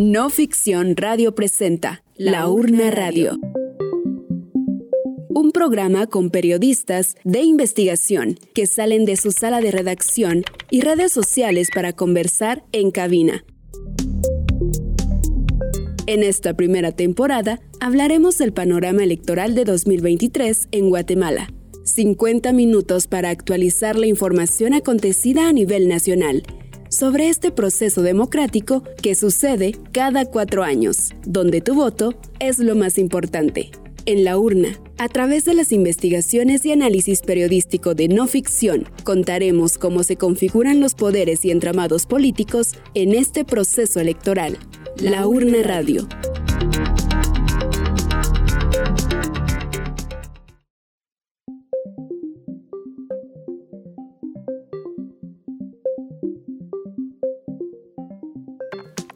No Ficción Radio presenta La Urna Radio. Un programa con periodistas de investigación que salen de su sala de redacción y redes sociales para conversar en cabina. En esta primera temporada hablaremos del panorama electoral de 2023 en Guatemala. 50 minutos para actualizar la información acontecida a nivel nacional sobre este proceso democrático que sucede cada cuatro años, donde tu voto es lo más importante. En la urna, a través de las investigaciones y análisis periodístico de no ficción, contaremos cómo se configuran los poderes y entramados políticos en este proceso electoral. La urna radio.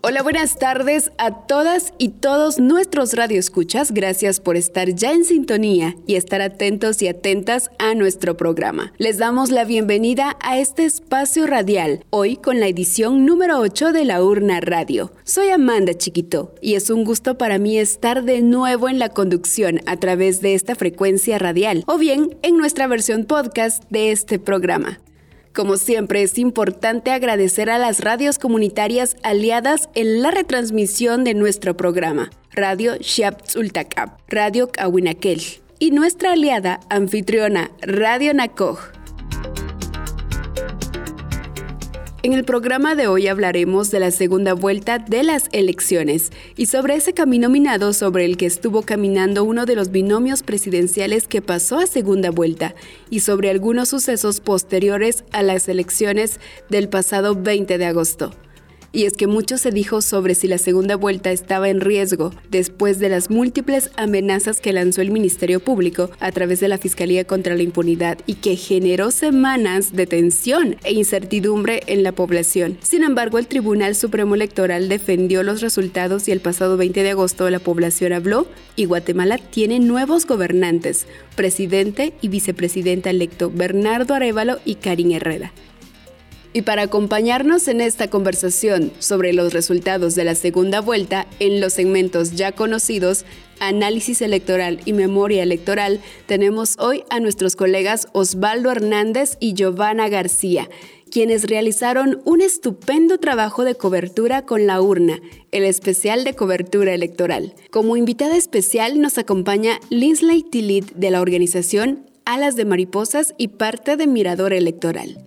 Hola, buenas tardes a todas y todos nuestros radioescuchas. Gracias por estar ya en sintonía y estar atentos y atentas a nuestro programa. Les damos la bienvenida a este espacio radial, hoy con la edición número 8 de la Urna Radio. Soy Amanda Chiquito y es un gusto para mí estar de nuevo en la conducción a través de esta frecuencia radial o bien en nuestra versión podcast de este programa. Como siempre, es importante agradecer a las radios comunitarias aliadas en la retransmisión de nuestro programa, Radio Xiaptzultacap, Radio Kawinakel, y nuestra aliada anfitriona, Radio Nakoj. En el programa de hoy hablaremos de la segunda vuelta de las elecciones y sobre ese camino minado sobre el que estuvo caminando uno de los binomios presidenciales que pasó a segunda vuelta y sobre algunos sucesos posteriores a las elecciones del pasado 20 de agosto. Y es que mucho se dijo sobre si la segunda vuelta estaba en riesgo después de las múltiples amenazas que lanzó el Ministerio Público a través de la Fiscalía contra la Impunidad y que generó semanas de tensión e incertidumbre en la población. Sin embargo, el Tribunal Supremo Electoral defendió los resultados y el pasado 20 de agosto la población habló y Guatemala tiene nuevos gobernantes, presidente y vicepresidenta electo Bernardo Arevalo y Karin Herrera. Y para acompañarnos en esta conversación sobre los resultados de la segunda vuelta en los segmentos ya conocidos, análisis electoral y memoria electoral, tenemos hoy a nuestros colegas Osvaldo Hernández y Giovanna García, quienes realizaron un estupendo trabajo de cobertura con la urna, el especial de cobertura electoral. Como invitada especial nos acompaña Linsley Tilit de la organización Alas de Mariposas y parte de Mirador Electoral.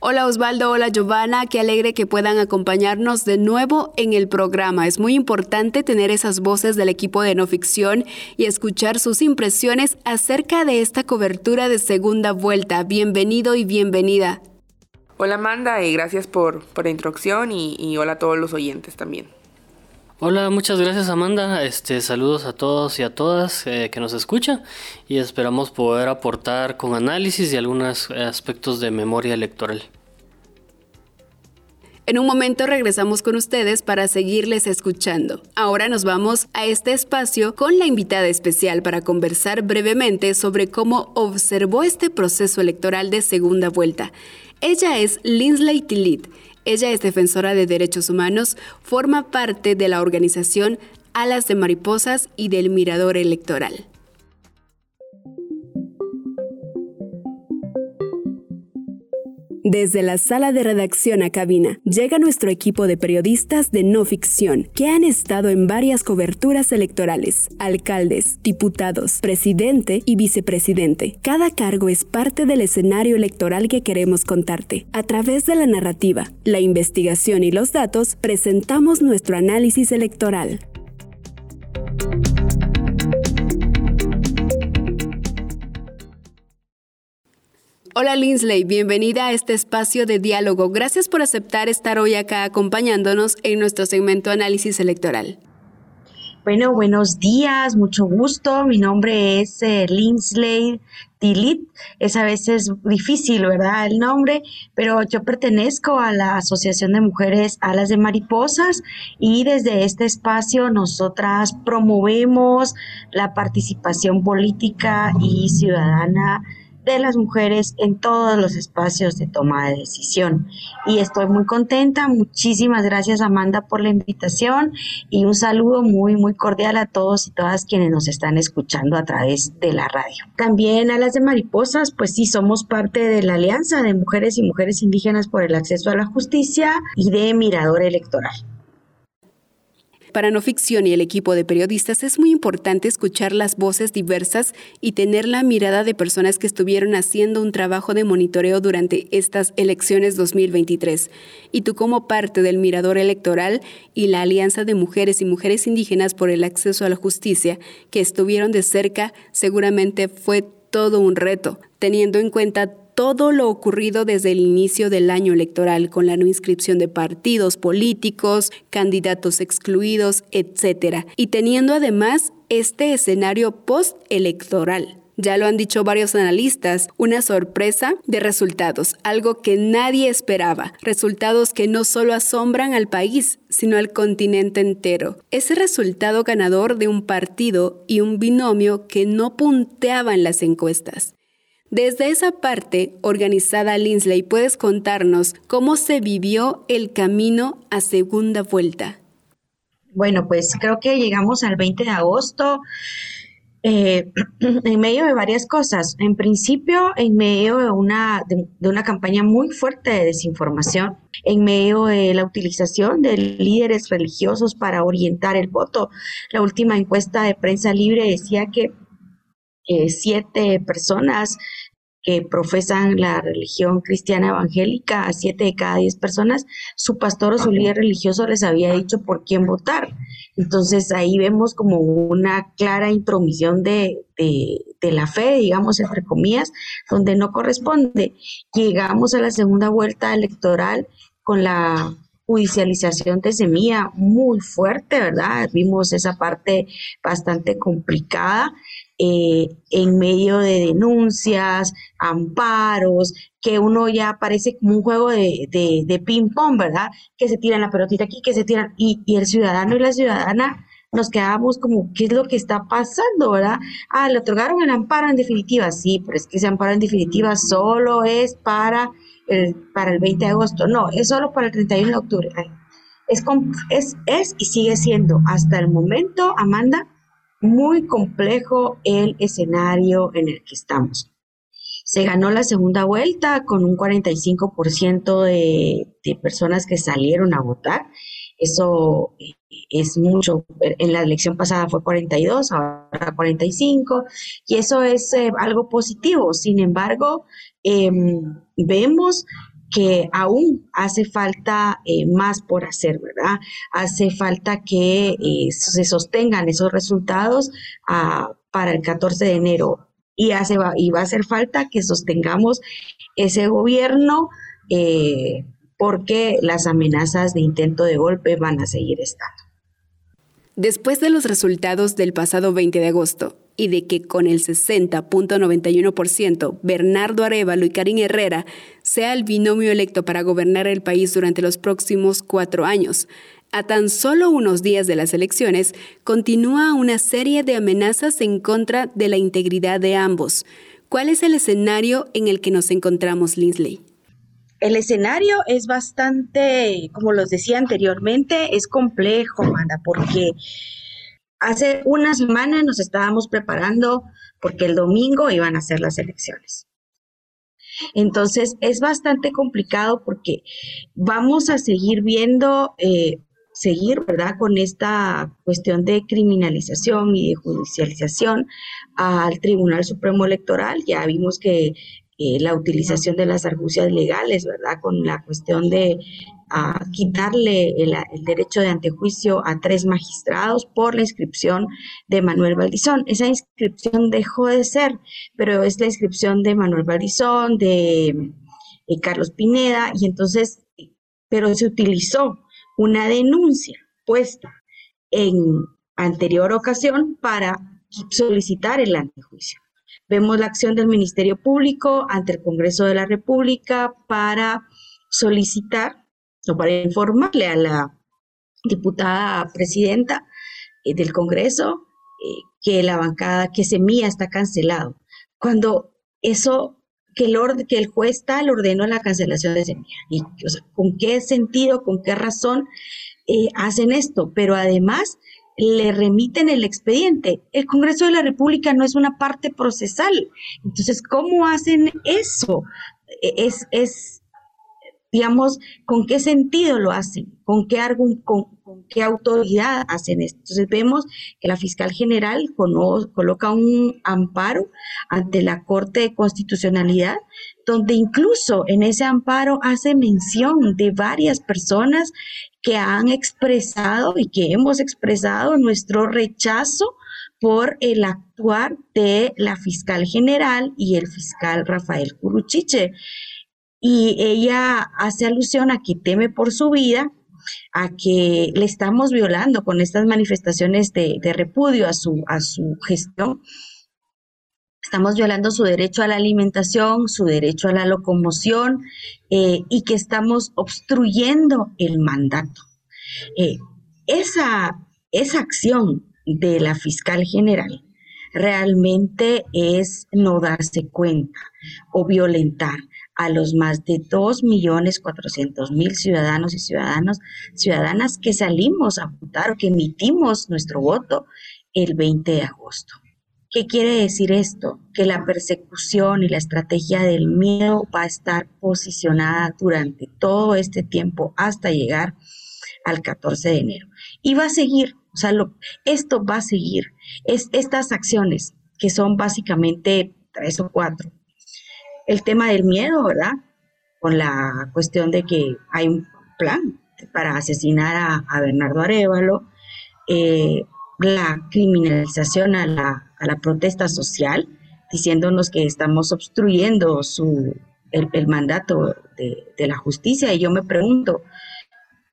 Hola Osvaldo, hola Giovanna, qué alegre que puedan acompañarnos de nuevo en el programa. Es muy importante tener esas voces del equipo de no ficción y escuchar sus impresiones acerca de esta cobertura de segunda vuelta. Bienvenido y bienvenida. Hola Amanda y gracias por, por la introducción y, hola a todos los oyentes también. Hola, muchas gracias Amanda. Este, saludos a todos y a todas eh, que nos escuchan y esperamos poder aportar con análisis y algunos aspectos de memoria electoral. En un momento regresamos con ustedes para seguirles escuchando. Ahora nos vamos a este espacio con la invitada especial para conversar brevemente sobre cómo observó este proceso electoral de segunda vuelta. Ella es Linsley Tillit ella es defensora de derechos humanos, forma parte de la organización Alas de Mariposas y del Mirador Electoral. Desde la sala de redacción a cabina, llega nuestro equipo de periodistas de no ficción, que han estado en varias coberturas electorales, alcaldes, diputados, presidente y vicepresidente. Cada cargo es parte del escenario electoral que queremos contarte. A través de la narrativa, la investigación y los datos, presentamos nuestro análisis electoral. Hola Linsley, bienvenida a este espacio de diálogo. Gracias por aceptar estar hoy acá acompañándonos en nuestro segmento Análisis Electoral. Bueno, buenos días, mucho gusto. Mi nombre es eh, Linsley Tilit. Es a veces difícil, ¿verdad? El nombre, pero yo pertenezco a la Asociación de Mujeres Alas de Mariposas y desde este espacio nosotras promovemos la participación política y ciudadana de las mujeres en todos los espacios de toma de decisión. Y estoy muy contenta. Muchísimas gracias Amanda por la invitación y un saludo muy, muy cordial a todos y todas quienes nos están escuchando a través de la radio. También a las de Mariposas, pues sí, somos parte de la Alianza de Mujeres y Mujeres Indígenas por el Acceso a la Justicia y de Mirador Electoral. Para no ficción y el equipo de periodistas es muy importante escuchar las voces diversas y tener la mirada de personas que estuvieron haciendo un trabajo de monitoreo durante estas elecciones 2023. Y tú como parte del Mirador Electoral y la Alianza de Mujeres y Mujeres Indígenas por el Acceso a la Justicia, que estuvieron de cerca, seguramente fue todo un reto, teniendo en cuenta todo lo ocurrido desde el inicio del año electoral con la no inscripción de partidos políticos, candidatos excluidos, etc. Y teniendo además este escenario postelectoral. Ya lo han dicho varios analistas, una sorpresa de resultados, algo que nadie esperaba, resultados que no solo asombran al país, sino al continente entero. Ese resultado ganador de un partido y un binomio que no punteaba en las encuestas. Desde esa parte organizada, Linsley, puedes contarnos cómo se vivió el camino a segunda vuelta. Bueno, pues creo que llegamos al 20 de agosto. Eh, en medio de varias cosas. En principio, en medio de una, de, una campaña muy fuerte de desinformación, en medio de la utilización de líderes religiosos para orientar el voto. La última encuesta de prensa libre decía que eh, siete personas que profesan la religión cristiana evangélica, a siete de cada diez personas, su pastor o su líder religioso les había dicho por quién votar. Entonces ahí vemos como una clara intromisión de, de, la fe, digamos, entre comillas, donde no corresponde. Llegamos a la segunda vuelta electoral con la judicialización de semilla muy fuerte, ¿verdad? Vimos esa parte bastante complicada eh, en medio de denuncias, amparos, que uno ya parece como un juego de, de, ping-pong, ¿verdad? Que se tiran la pelotita aquí, que se tiran, y, y el ciudadano y la ciudadana nos quedamos como, ¿qué es lo que está pasando, verdad? Ah, le otorgaron el amparo en definitiva, sí, pero es que ese amparo en definitiva solo es para el, para el 20 de agosto, no, es solo para el 31 de octubre. Es, es, es y sigue siendo hasta el momento, Amanda, muy complejo el escenario en el que estamos. Se ganó la segunda vuelta con un 45% de, de personas que salieron a votar. Eso eh, es mucho. En la elección pasada fue 42, ahora 45, y eso es eh, algo positivo. Sin embargo, em, vemos que aún hace falta eh, más por hacer, ¿verdad? Hace falta que eh, se sostengan esos resultados ah, para el 14 de enero y, hace, y va a hacer falta que sostengamos ese gobierno eh, porque las amenazas de intento de golpe van a seguir estando. Después de los resultados del pasado 20 de agosto, y de que con el 60.91% Bernardo Arevalo y Karin Herrera sea el binomio electo para gobernar el país durante los próximos cuatro años. A tan solo unos días de las elecciones, continúa una serie de amenazas en contra de la integridad de ambos. ¿Cuál es el escenario en el que nos encontramos, Linsley? El escenario es bastante, como los decía anteriormente, es complejo, Amanda, porque Hace una semana nos estábamos preparando porque el domingo iban a ser las elecciones. Entonces es bastante complicado porque vamos a seguir viendo, eh, seguir, ¿verdad?, con esta cuestión de criminalización y de judicialización al Tribunal Supremo Electoral. Ya vimos que eh, la utilización de las argucias legales, ¿verdad? Con la cuestión de a quitarle el, derecho de antejuicio a tres magistrados por la inscripción de Manuel Valdizón. Esa inscripción dejó de ser, pero es la inscripción de Manuel Valdizón, de, Carlos Pineda, y entonces, pero se utilizó una denuncia puesta en anterior ocasión para solicitar el antejuicio. Vemos la acción del Ministerio Público ante el Congreso de la República para solicitar para informarle a la diputada presidenta eh, del Congreso eh, que la bancada, que Semilla está cancelado. Cuando eso que el, que el juez tal ordenó la cancelación de semilla. Y, ¿Con qué sentido, con qué razón eh, hacen esto? Pero además le remiten el expediente. El Congreso de la República no es una parte procesal. Entonces, ¿cómo hacen eso? E, es, es digamos, ¿con qué sentido lo hacen? ¿Con qué, con, con qué autoridad hacen esto? Entonces vemos que la fiscal general coloca un amparo ante la Corte de Constitucionalidad, donde incluso en ese amparo hace mención de varias personas que han expresado y que hemos expresado nuestro rechazo por el actuar de la fiscal general y el fiscal Rafael Curuchiche. Y ella hace alusión a que teme por su vida, a que le estamos violando con estas manifestaciones de, repudio a su, a su gestión. Estamos violando su derecho a la alimentación, su derecho a la locomoción eh, y que estamos obstruyendo el mandato. Eh, esa, esa acción de la fiscal general realmente es no darse cuenta o violentar a los más de 2.400.000 ciudadanos y ciudadanos, ciudadanas que salimos a votar o que emitimos nuestro voto el 20 de agosto. ¿Qué quiere decir esto? Que la persecución y la estrategia del miedo va a estar posicionada durante todo este tiempo hasta llegar al 14 de enero. Y va a seguir, o sea, esto va a seguir. Es, estas acciones, que son básicamente tres o cuatro, el tema del miedo, ¿verdad? Con la cuestión de que hay un plan para asesinar a, Bernardo Arevalo, eh, la criminalización a la, protesta social, diciéndonos que estamos obstruyendo su, el, mandato de, la justicia. Y yo me pregunto,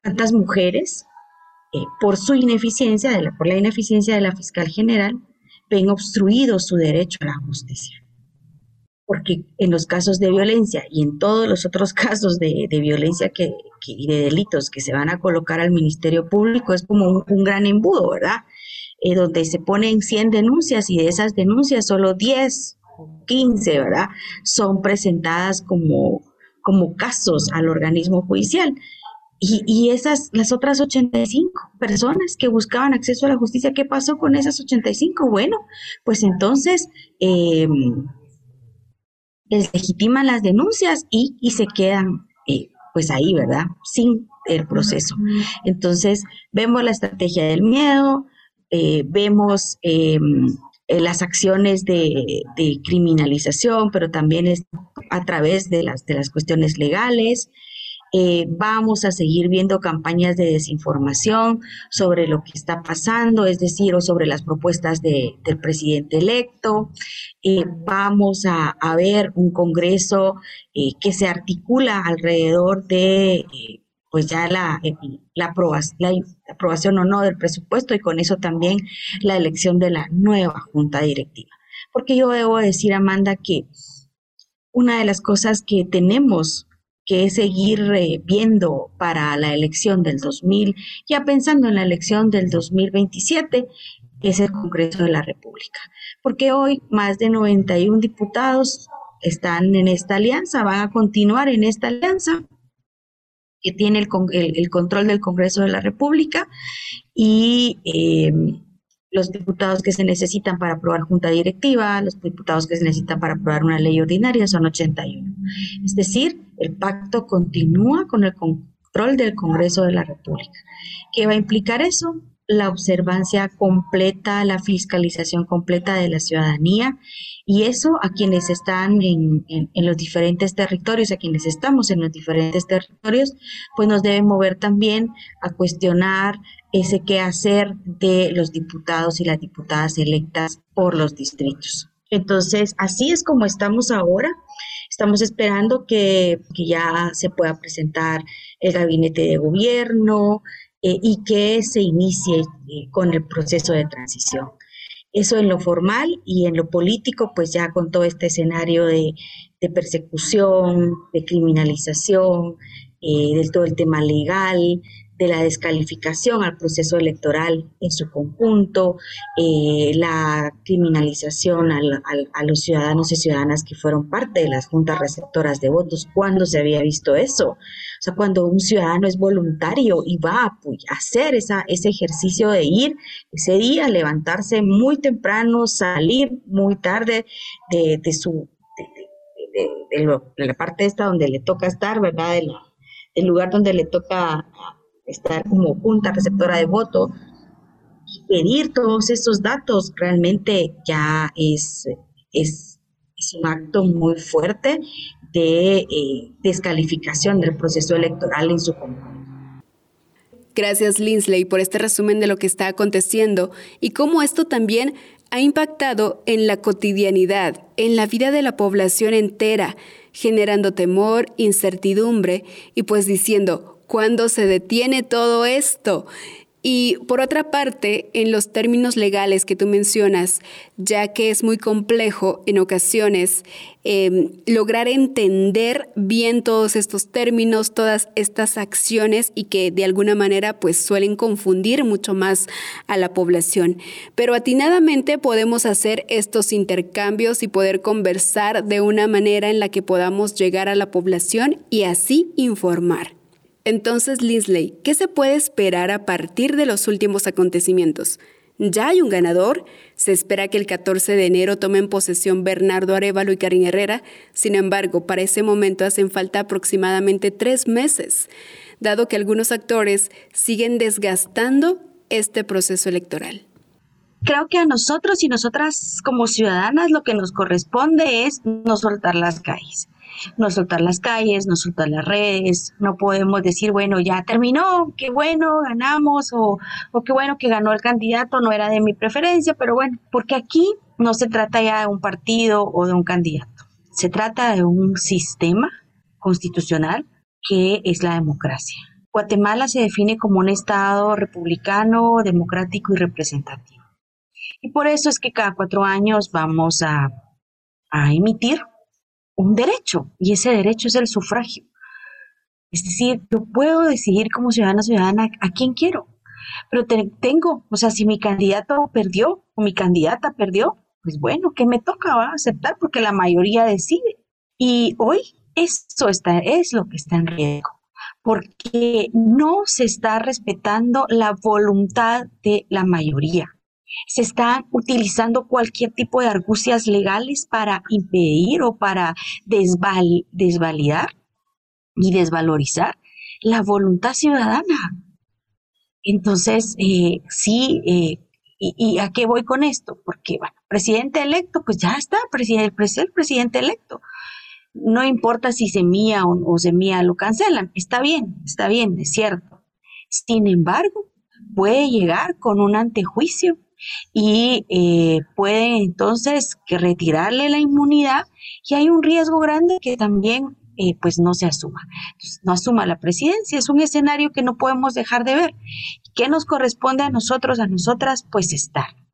¿cuántas mujeres, eh, por su ineficiencia, de por la ineficiencia de la fiscal general, ven obstruido su derecho a la justicia? Porque en los casos de violencia y en todos los otros casos de, violencia que, y de delitos que se van a colocar al Ministerio Público es como un, gran embudo, ¿verdad? Eh, donde se ponen 100 denuncias y de esas denuncias solo 10 o 15, ¿verdad? Son presentadas como, como casos al organismo judicial. Y, y, esas, las otras 85 personas que buscaban acceso a la justicia, ¿qué pasó con esas 85? Bueno, pues entonces... Eh, legitiman las denuncias y, se quedan eh, pues ahí, ¿verdad? Sin el proceso. Entonces, vemos la estrategia del miedo, eh, vemos em, eh, las acciones de, de, criminalización, pero también es a través de las, de las cuestiones legales. Eh, vamos a seguir viendo campañas de desinformación sobre lo que está pasando, es decir, o sobre las propuestas del presidente electo. Eh, vamos a, ver un Congreso eh, que se articula alrededor de pues ya la, la, aprobación o no del presupuesto y con eso también la elección de la nueva junta directiva. Porque yo debo decir, Amanda, que una de las cosas que tenemos que es seguir eh, viendo para la elección del 2000, ya pensando en la elección del 2027, es el Congreso de la República. Porque hoy más de 91 diputados están en esta alianza, van a continuar en esta alianza que tiene el, el, control del Congreso de la República y eh, los diputados que se necesitan para aprobar junta directiva, los diputados que se necesitan para aprobar una ley ordinaria son 81. Es decir, el pacto continúa con el control del Congreso de la República. ¿Qué va a implicar eso? La observancia completa, la fiscalización completa de la ciudadanía y eso a quienes están en, en, los diferentes territorios, a quienes estamos en los diferentes territorios, pues nos debe mover también a cuestionar ese quehacer de los diputados y las diputadas electas por los distritos. Entonces, así es como estamos ahora. Estamos esperando que, ya se pueda presentar el gabinete de gobierno eh, y que se inicie eh, con el proceso de transición. Eso en lo formal y en lo político, pues ya con todo este escenario de, persecución, de criminalización, eh, de todo el tema legal, de la descalificación al proceso electoral en su conjunto, eh, la criminalización a los ciudadanos y ciudadanas que fueron parte de las juntas receptoras de votos. ¿Cuándo se había visto eso? O sea, cuando un ciudadano es voluntario y va a hacer esa, ese ejercicio de ir ese día, levantarse muy temprano, salir muy tarde de, su... De, la parte esta donde le toca estar, ¿verdad? del lugar donde le toca estar como junta receptora de voto y pedir todos esos datos realmente ya es, es, un acto muy fuerte de eh, descalificación del proceso electoral en su conjunto. Gracias, Linsley, por este resumen de lo que está aconteciendo y cómo esto también ha impactado en la cotidianidad, en la vida de la población entera, generando temor, incertidumbre y pues diciendo, cuándo se detiene todo esto. Y por otra parte, en los términos legales que tú mencionas, ya que es muy complejo en ocasiones em, lograr entender bien todos estos términos, todas estas acciones y que de alguna manera pues suelen confundir mucho más a la población. Pero atinadamente podemos hacer estos intercambios y poder conversar de una manera en la que podamos llegar a la población y así informar. Entonces, Linsley, ¿qué se puede esperar a partir de los últimos acontecimientos? Ya hay un ganador. Se espera que el 14 de enero tomen posesión Bernardo Arevalo y Karin Herrera. Sin embargo, para ese momento hacen falta aproximadamente tres meses, dado que algunos actores siguen desgastando este proceso electoral. Creo que a nosotros y nosotras como ciudadanas lo que nos corresponde es no soltar las calles no soltar las calles, no soltar las redes, no podemos decir, bueno, ya terminó, qué bueno, ganamos, o, o qué bueno que ganó el candidato, no era de mi preferencia, pero bueno, porque aquí no se trata ya de un partido o de un candidato, se trata de un sistema constitucional que es la democracia. Guatemala se define como un Estado republicano, democrático y representativo. Y por eso es que cada cuatro años vamos a, a emitir un derecho y ese derecho es el sufragio. Es decir, yo puedo decidir como ciudadana ciudadana a quién quiero, pero tengo, o sea, si mi candidato perdió o mi candidata perdió, pues bueno, ¿qué me toca? Va a aceptar porque la mayoría decide. Y hoy eso está, es lo que está en riesgo, porque no se está respetando la voluntad de la mayoría se están utilizando cualquier tipo de argucias legales para impedir o para desvalidar y desvalorizar la voluntad ciudadana. Entonces, eh, sí, eh, y, a qué voy con esto? Porque, bueno, presidente electo, pues ya está, presidente, el presidente electo. No importa si se mía o, o se mía, lo cancelan. Está bien, está bien, es cierto. Sin embargo, puede llegar con un antejuicio y eh, puede entonces retirarle la inmunidad y hay un riesgo grande que también eh, pues no se asuma. no asuma la presidencia, es un escenario que no podemos dejar de ver. ¿Qué nos corresponde a nosotros, a nosotras? Pues estar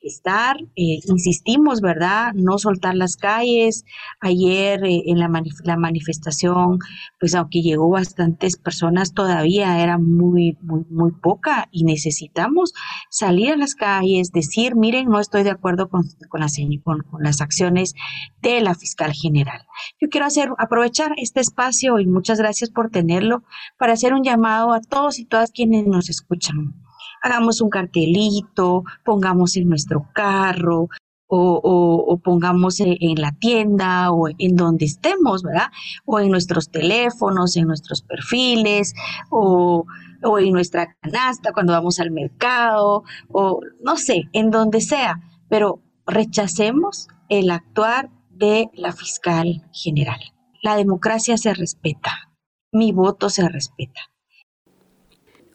estar, eh, insistimos, ¿verdad? No soltar las calles. Ayer eh, en la, la, manifestación, pues aunque llegó bastantes personas, todavía era muy, muy, muy poca y necesitamos salir a las calles, decir, miren, no estoy de acuerdo con, con, las, con las acciones de la fiscal general. Yo quiero hacer, aprovechar este espacio y muchas gracias por tenerlo para hacer un llamado a todos y todas quienes nos escuchan hagamos un cartelito, pongamos en nuestro carro o, pongamos en la tienda o en donde estemos, ¿verdad? O en nuestros teléfonos, en nuestros perfiles o, o en nuestra canasta cuando vamos al mercado o no sé, en donde sea, pero rechacemos el actuar de la fiscal general. La democracia se respeta, mi voto se respeta.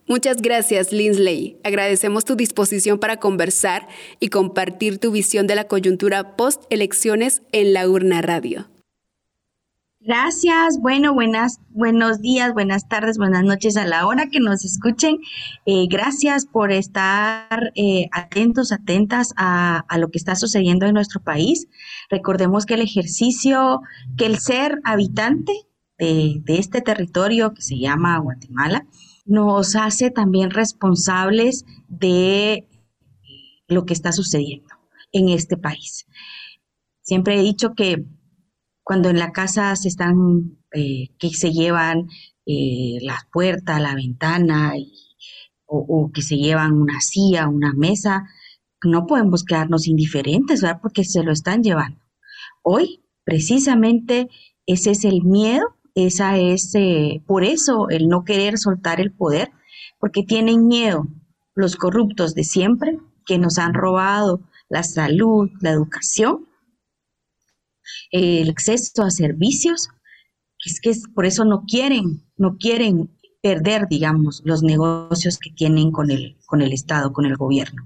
Muchas gracias, Linsley. Agradecemos tu disposición para conversar y compartir tu visión de la coyuntura post-elecciones en la urna radio. Gracias, bueno, buenas, buenos días, buenas tardes, buenas noches a la hora que nos escuchen. Eh, gracias por estar eh, atentos, atentas a, lo que está sucediendo en nuestro país. Recordemos que el ejercicio, que el ser habitante de, de este territorio que se llama Guatemala, nos hace también responsables de lo que está sucediendo en este país. Siempre he dicho que cuando en la casa se están, eh, que se llevan eh, la puerta, la ventana, o, que se llevan una silla, una mesa, no podemos quedarnos indiferentes, ¿verdad? Porque se lo están llevando. Hoy, precisamente, ese es el miedo, esa es, eh, por eso, el no querer soltar el poder, porque tienen miedo los corruptos de siempre, que nos han robado la salud, la educación, el acceso a servicios, es que por eso no quieren, no quieren perder, digamos, los negocios que tienen con el, con el Estado, con el gobierno.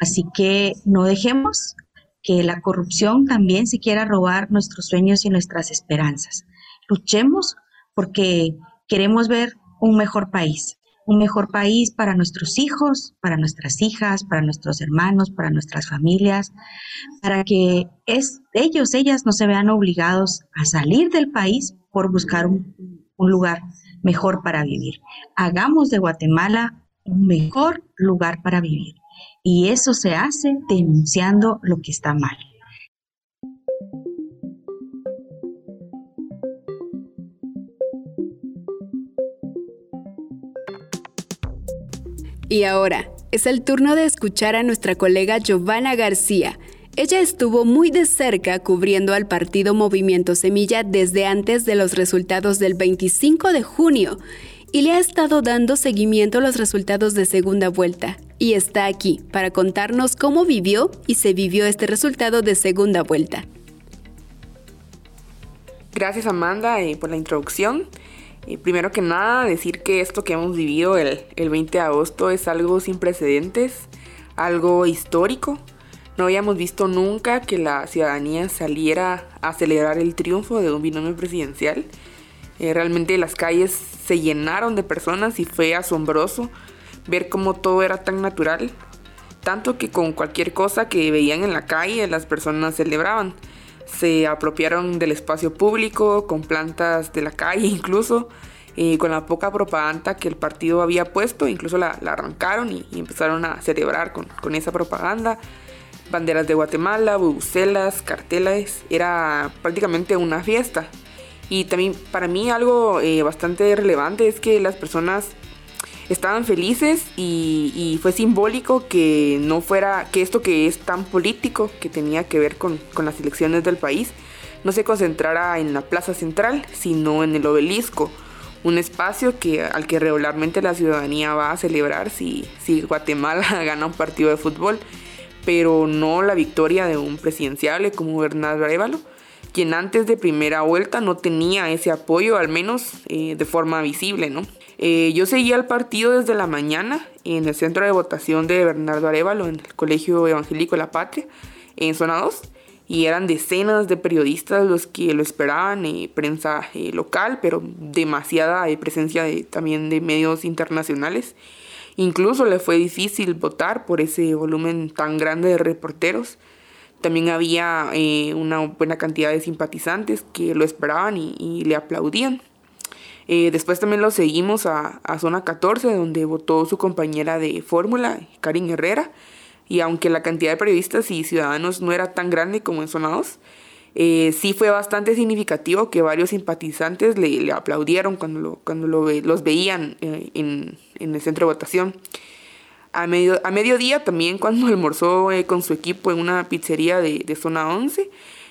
Así que no dejemos que la corrupción también se quiera robar nuestros sueños y nuestras esperanzas. Luchemos porque queremos ver un mejor país, un mejor país para nuestros hijos, para nuestras hijas, para nuestros hermanos, para nuestras familias, para que es, ellos, ellas no se vean obligados a salir del país por buscar un, un lugar mejor para vivir. Hagamos de Guatemala un mejor lugar para vivir. Y eso se hace denunciando lo que está mal. Y ahora es el turno de escuchar a nuestra colega Giovanna García. Ella estuvo muy de cerca cubriendo al partido Movimiento Semilla desde antes de los resultados del 25 de junio y le ha estado dando seguimiento a los resultados de segunda vuelta. Y está aquí para contarnos cómo vivió y se vivió este resultado de segunda vuelta. Gracias Amanda eh, por la introducción primero que nada, decir que esto que hemos vivido el, 20 de agosto es algo sin precedentes, algo histórico. No habíamos visto nunca que la ciudadanía saliera a celebrar el triunfo de un binomio presidencial. Eh, realmente las calles se llenaron de personas y fue asombroso ver cómo todo era tan natural. Tanto que con cualquier cosa que veían en la calle las personas celebraban se apropiaron del espacio público, con plantas de la calle incluso, y con la poca propaganda que el partido había puesto, incluso la, arrancaron y, empezaron a celebrar con, esa propaganda. Banderas de Guatemala, bucelas, carteles, era prácticamente una fiesta. Y también para mí algo eh, bastante relevante es que las personas estaban felices y, fue simbólico que no fuera, que esto que es tan político, que tenía que ver con, las elecciones del país, no se concentrara en la plaza central, sino en el obelisco, un espacio que, al que regularmente la ciudadanía va a celebrar si, Guatemala gana un partido de fútbol, pero no la victoria de un presidenciable como Bernardo Arevalo, quien antes de primera vuelta no tenía ese apoyo, al menos eh, de forma visible, ¿no? Eh, yo seguía el partido desde la mañana en el centro de votación de Bernardo Arevalo, en el Colegio Evangélico la Patria, en zona 2. Y eran decenas de periodistas los que lo esperaban, eh, prensa eh, local, pero demasiada presencia de, también de medios internacionales. Incluso le fue difícil votar por ese volumen tan grande de reporteros. También había una buena cantidad de simpatizantes que lo esperaban y le aplaudían. Eh, después también lo seguimos a, Zona 14, donde votó su compañera de fórmula, Karin Herrera. Y aunque la cantidad de periodistas y ciudadanos no era tan grande como en Zona 2, eh, sí fue bastante significativo que varios simpatizantes le, aplaudieron cuando, lo, cuando lo, los veían eh, en, el centro de votación. A, medio, a mediodía también cuando almorzó con su equipo en una pizzería de, de Zona 11,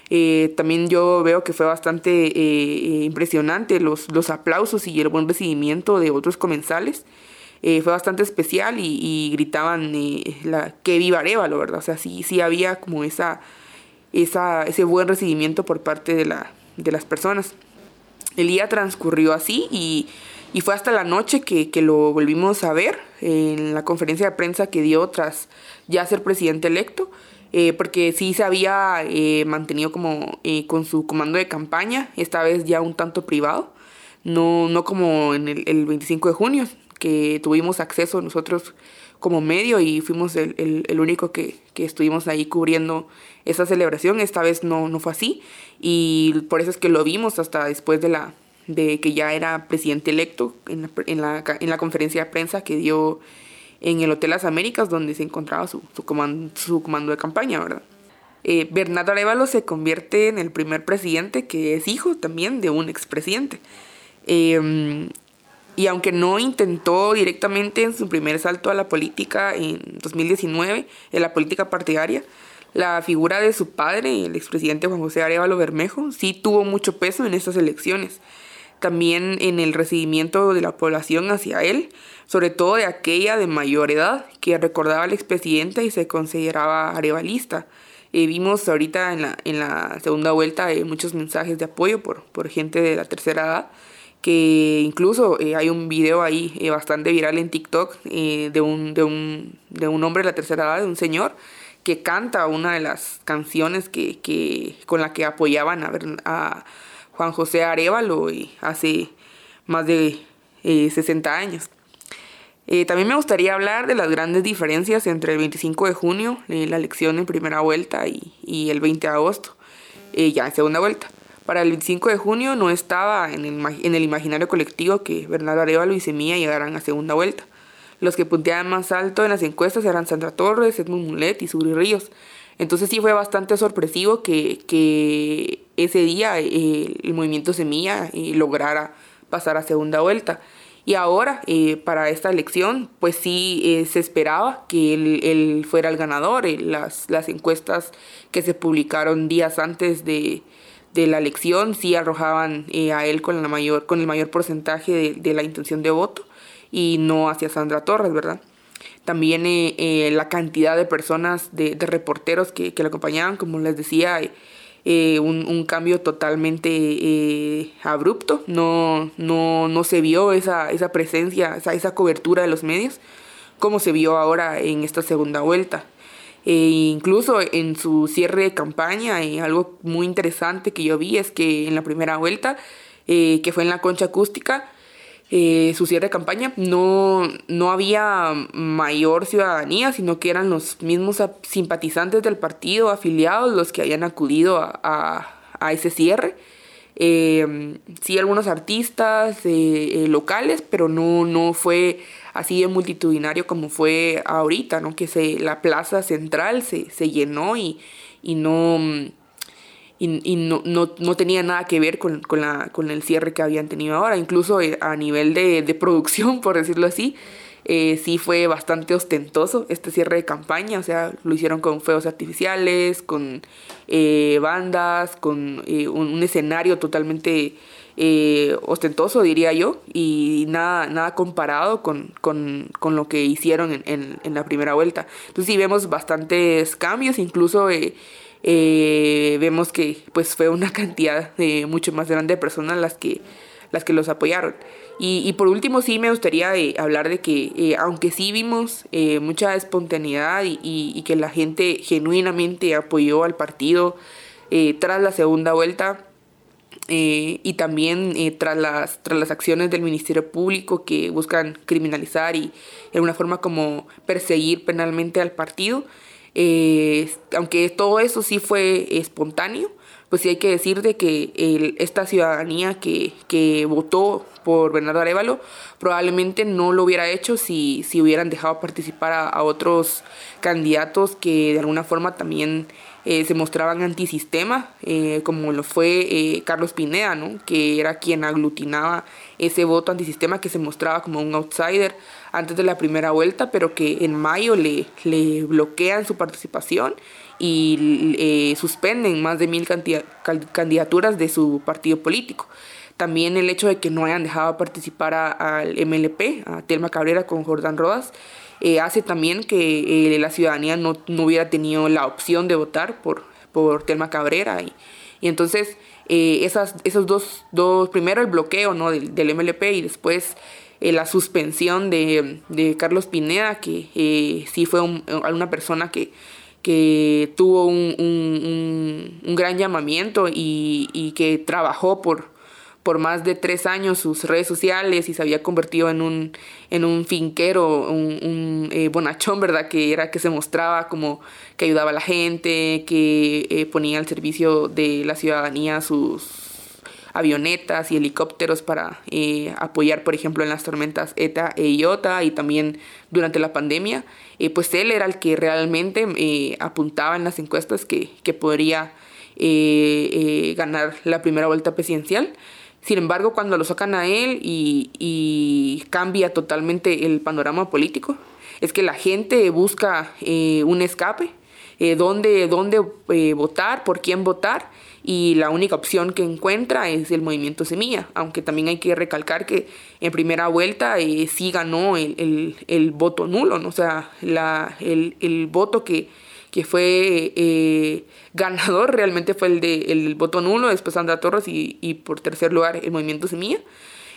eh, también yo veo que fue bastante eh, impresionante los, los aplausos y el buen recibimiento de otros comensales. Eh, fue bastante especial y, gritaban la, que viva Arevalo, ¿verdad? O sea, sí, sí había como esa, esa, ese buen recibimiento por parte de, la, de las personas. El día transcurrió así y, y fue hasta la noche que, que, lo volvimos a ver en la conferencia de prensa que dio tras ya ser presidente electo. Eh, porque sí se había eh, mantenido como eh, con su comando de campaña, esta vez ya un tanto privado, no, no como en el, el 25 de junio, que tuvimos acceso nosotros como medio y fuimos el, el, único que, que, estuvimos ahí cubriendo esa celebración. Esta vez no, no fue así y por eso es que lo vimos hasta después de la, de que ya era presidente electo en la, en la, conferencia de prensa que dio en el Hotel Las Américas, donde se encontraba su, su, comando, su comando de campaña, ¿verdad? Eh, Bernardo Arevalo se convierte en el primer presidente que es hijo también de un expresidente. Eh, y aunque no intentó directamente en su primer salto a la política en 2019, en la política partidaria, la figura de su padre, el expresidente Juan José Arevalo Bermejo, sí tuvo mucho peso en estas elecciones. También en el recibimiento de la población hacia él, sobre todo de aquella de mayor edad, que recordaba al expresidente y se consideraba arevalista. Eh, vimos ahorita en la, en la segunda vuelta eh, muchos mensajes de apoyo por, por gente de la tercera edad que incluso eh, hay un video ahí eh, bastante viral en TikTok eh, de, un, de, un, de un hombre de la tercera edad, de un señor, que canta una de las canciones que, que con la que apoyaban a, a Juan José Arevalo hace más de 60 años. también me gustaría hablar de las grandes diferencias entre el 25 de junio, la elección en primera vuelta, y, y el 20 de agosto, ya en segunda vuelta. Para el 25 de junio no estaba en el, imaginario colectivo que Bernardo Arevalo y Semilla llegaran a segunda vuelta. Los que punteaban más alto en las encuestas eran Sandra Torres, Edmund Mulet y Suri. Entonces sí fue bastante sorpresivo que, que ese día eh, el movimiento Semilla eh, lograra pasar a segunda vuelta. Y ahora, eh, para esta elección, pues sí se esperaba que él, él, fuera el ganador. las, las encuestas que se publicaron días antes de, de la elección sí arrojaban eh, a él con, la mayor, con el mayor porcentaje de, la intención de voto y no hacia Sandra Torres, ¿verdad? También eh, eh, la cantidad de personas, de, reporteros que, que la acompañaban, como les decía, un, cambio totalmente abrupto, no, no, no se vio esa, esa presencia, esa, cobertura de los medios como se vio ahora en esta segunda vuelta. E incluso en su cierre de campaña, eh, algo muy interesante que yo vi es que en la primera vuelta, eh, que fue en la concha acústica, eh, su cierre de campaña no, no había mayor ciudadanía, sino que eran los mismos simpatizantes del partido, afiliados, los que habían acudido a, a, ese cierre. sí, algunos artistas locales, pero no, no fue así de multitudinario como fue ahorita, ¿no? Que se, la plaza central se, se llenó y, y no... Y, no, no, tenía nada que ver con, con, la, con el cierre que habían tenido ahora, incluso eh, a nivel de, de producción, por decirlo así, eh, sí fue bastante ostentoso este cierre de campaña, o sea, lo hicieron con fuegos artificiales, con eh, bandas, con un, escenario totalmente eh, ostentoso, diría yo, y nada, nada comparado con, lo que hicieron en, la primera vuelta. Entonces sí vemos bastantes cambios, incluso eh, eh, vemos que pues fue una cantidad de mucho más grande de personas las que, las que los apoyaron. Y, por último sí me gustaría hablar de que aunque sí vimos mucha espontaneidad y, y, que la gente genuinamente apoyó al partido tras la segunda vuelta, eh, y también eh, tras, las, tras las acciones del Ministerio Público que buscan criminalizar y de alguna forma como perseguir penalmente al partido. Eh, aunque todo eso sí fue espontáneo, pues sí hay que decir de que esta ciudadanía que, que, votó por Bernardo Arevalo probablemente no lo hubiera hecho si, si hubieran dejado participar a, a otros candidatos que de alguna forma también eh, se mostraban antisistema, eh, como lo fue eh, Carlos Pineda, ¿no? que era quien aglutinaba ese voto antisistema que se mostraba como un outsider antes de la primera vuelta, pero que en mayo le, le bloquean su participación y suspenden más de mil candidaturas de su partido político. También el hecho de que no hayan dejado participar al MLP, a Telma Cabrera con Jordán Rodas, eh, hace también que eh, la ciudadanía no, hubiera tenido la opción de votar por, por Telma Cabrera. Y, y entonces, eh, esas, esos dos, dos, primero el bloqueo ¿no? del, del MLP y después la suspensión de, de, Carlos Pineda, que sí fue una persona que, que tuvo un, un, un gran llamamiento y, y que trabajó por, por más de tres años sus redes sociales y se había convertido en un, en un finquero, un, eh, bonachón, ¿verdad? Que era que se mostraba como que ayudaba a la gente, que eh, ponía al servicio de la ciudadanía sus avionetas y helicópteros para eh, apoyar, por ejemplo, en las tormentas ETA e IOTA y también durante la pandemia, eh, pues él era el que realmente eh, apuntaba en las encuestas que, que podría ganar la primera vuelta presidencial. Sin embargo, cuando lo sacan a él y, y cambia totalmente el panorama político, es que la gente busca un escape, dónde, dónde votar, por quién votar y la única opción que encuentra es el movimiento Semilla, aunque también hay que recalcar que en primera vuelta eh, sí ganó el, voto nulo, ¿no? o sea, la, el, voto que, que fue eh, ganador realmente fue el, de, el voto nulo, después Sandra Torres y, y por tercer lugar el movimiento Semilla.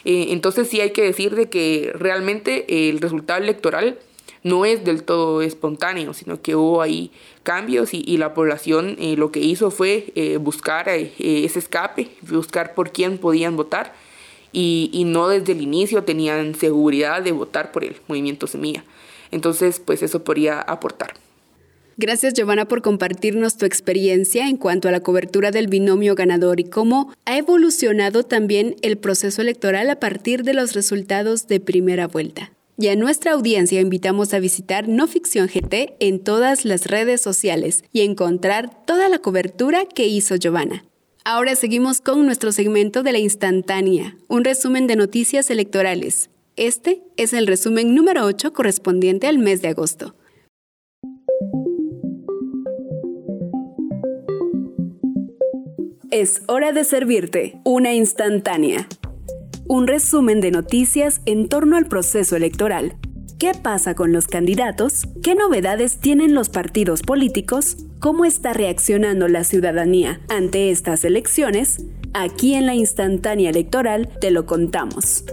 Eh, entonces sí hay que decir de que realmente el resultado electoral no es del todo espontáneo, sino que hubo ahí cambios y, la población eh, lo que hizo fue buscar ese escape, buscar por quién podían votar y, y, no desde el inicio tenían seguridad de votar por el movimiento Semilla. Entonces, pues eso podría aportar. Gracias Giovanna por compartirnos tu experiencia en cuanto a la cobertura del binomio ganador y cómo ha evolucionado también el proceso electoral a partir de los resultados de primera vuelta. Y a nuestra audiencia invitamos a visitar No Ficción GT en todas las redes sociales y encontrar toda la cobertura que hizo Giovanna. Ahora seguimos con nuestro segmento de la instantánea, un resumen de noticias electorales. Este es el resumen número 8 correspondiente al mes de agosto. Es hora de servirte una instantánea un resumen de noticias en torno al proceso electoral. ¿Qué pasa con los candidatos? ¿Qué novedades tienen los partidos políticos? ¿Cómo está reaccionando la ciudadanía ante estas elecciones? Aquí en la instantánea electoral te lo contamos.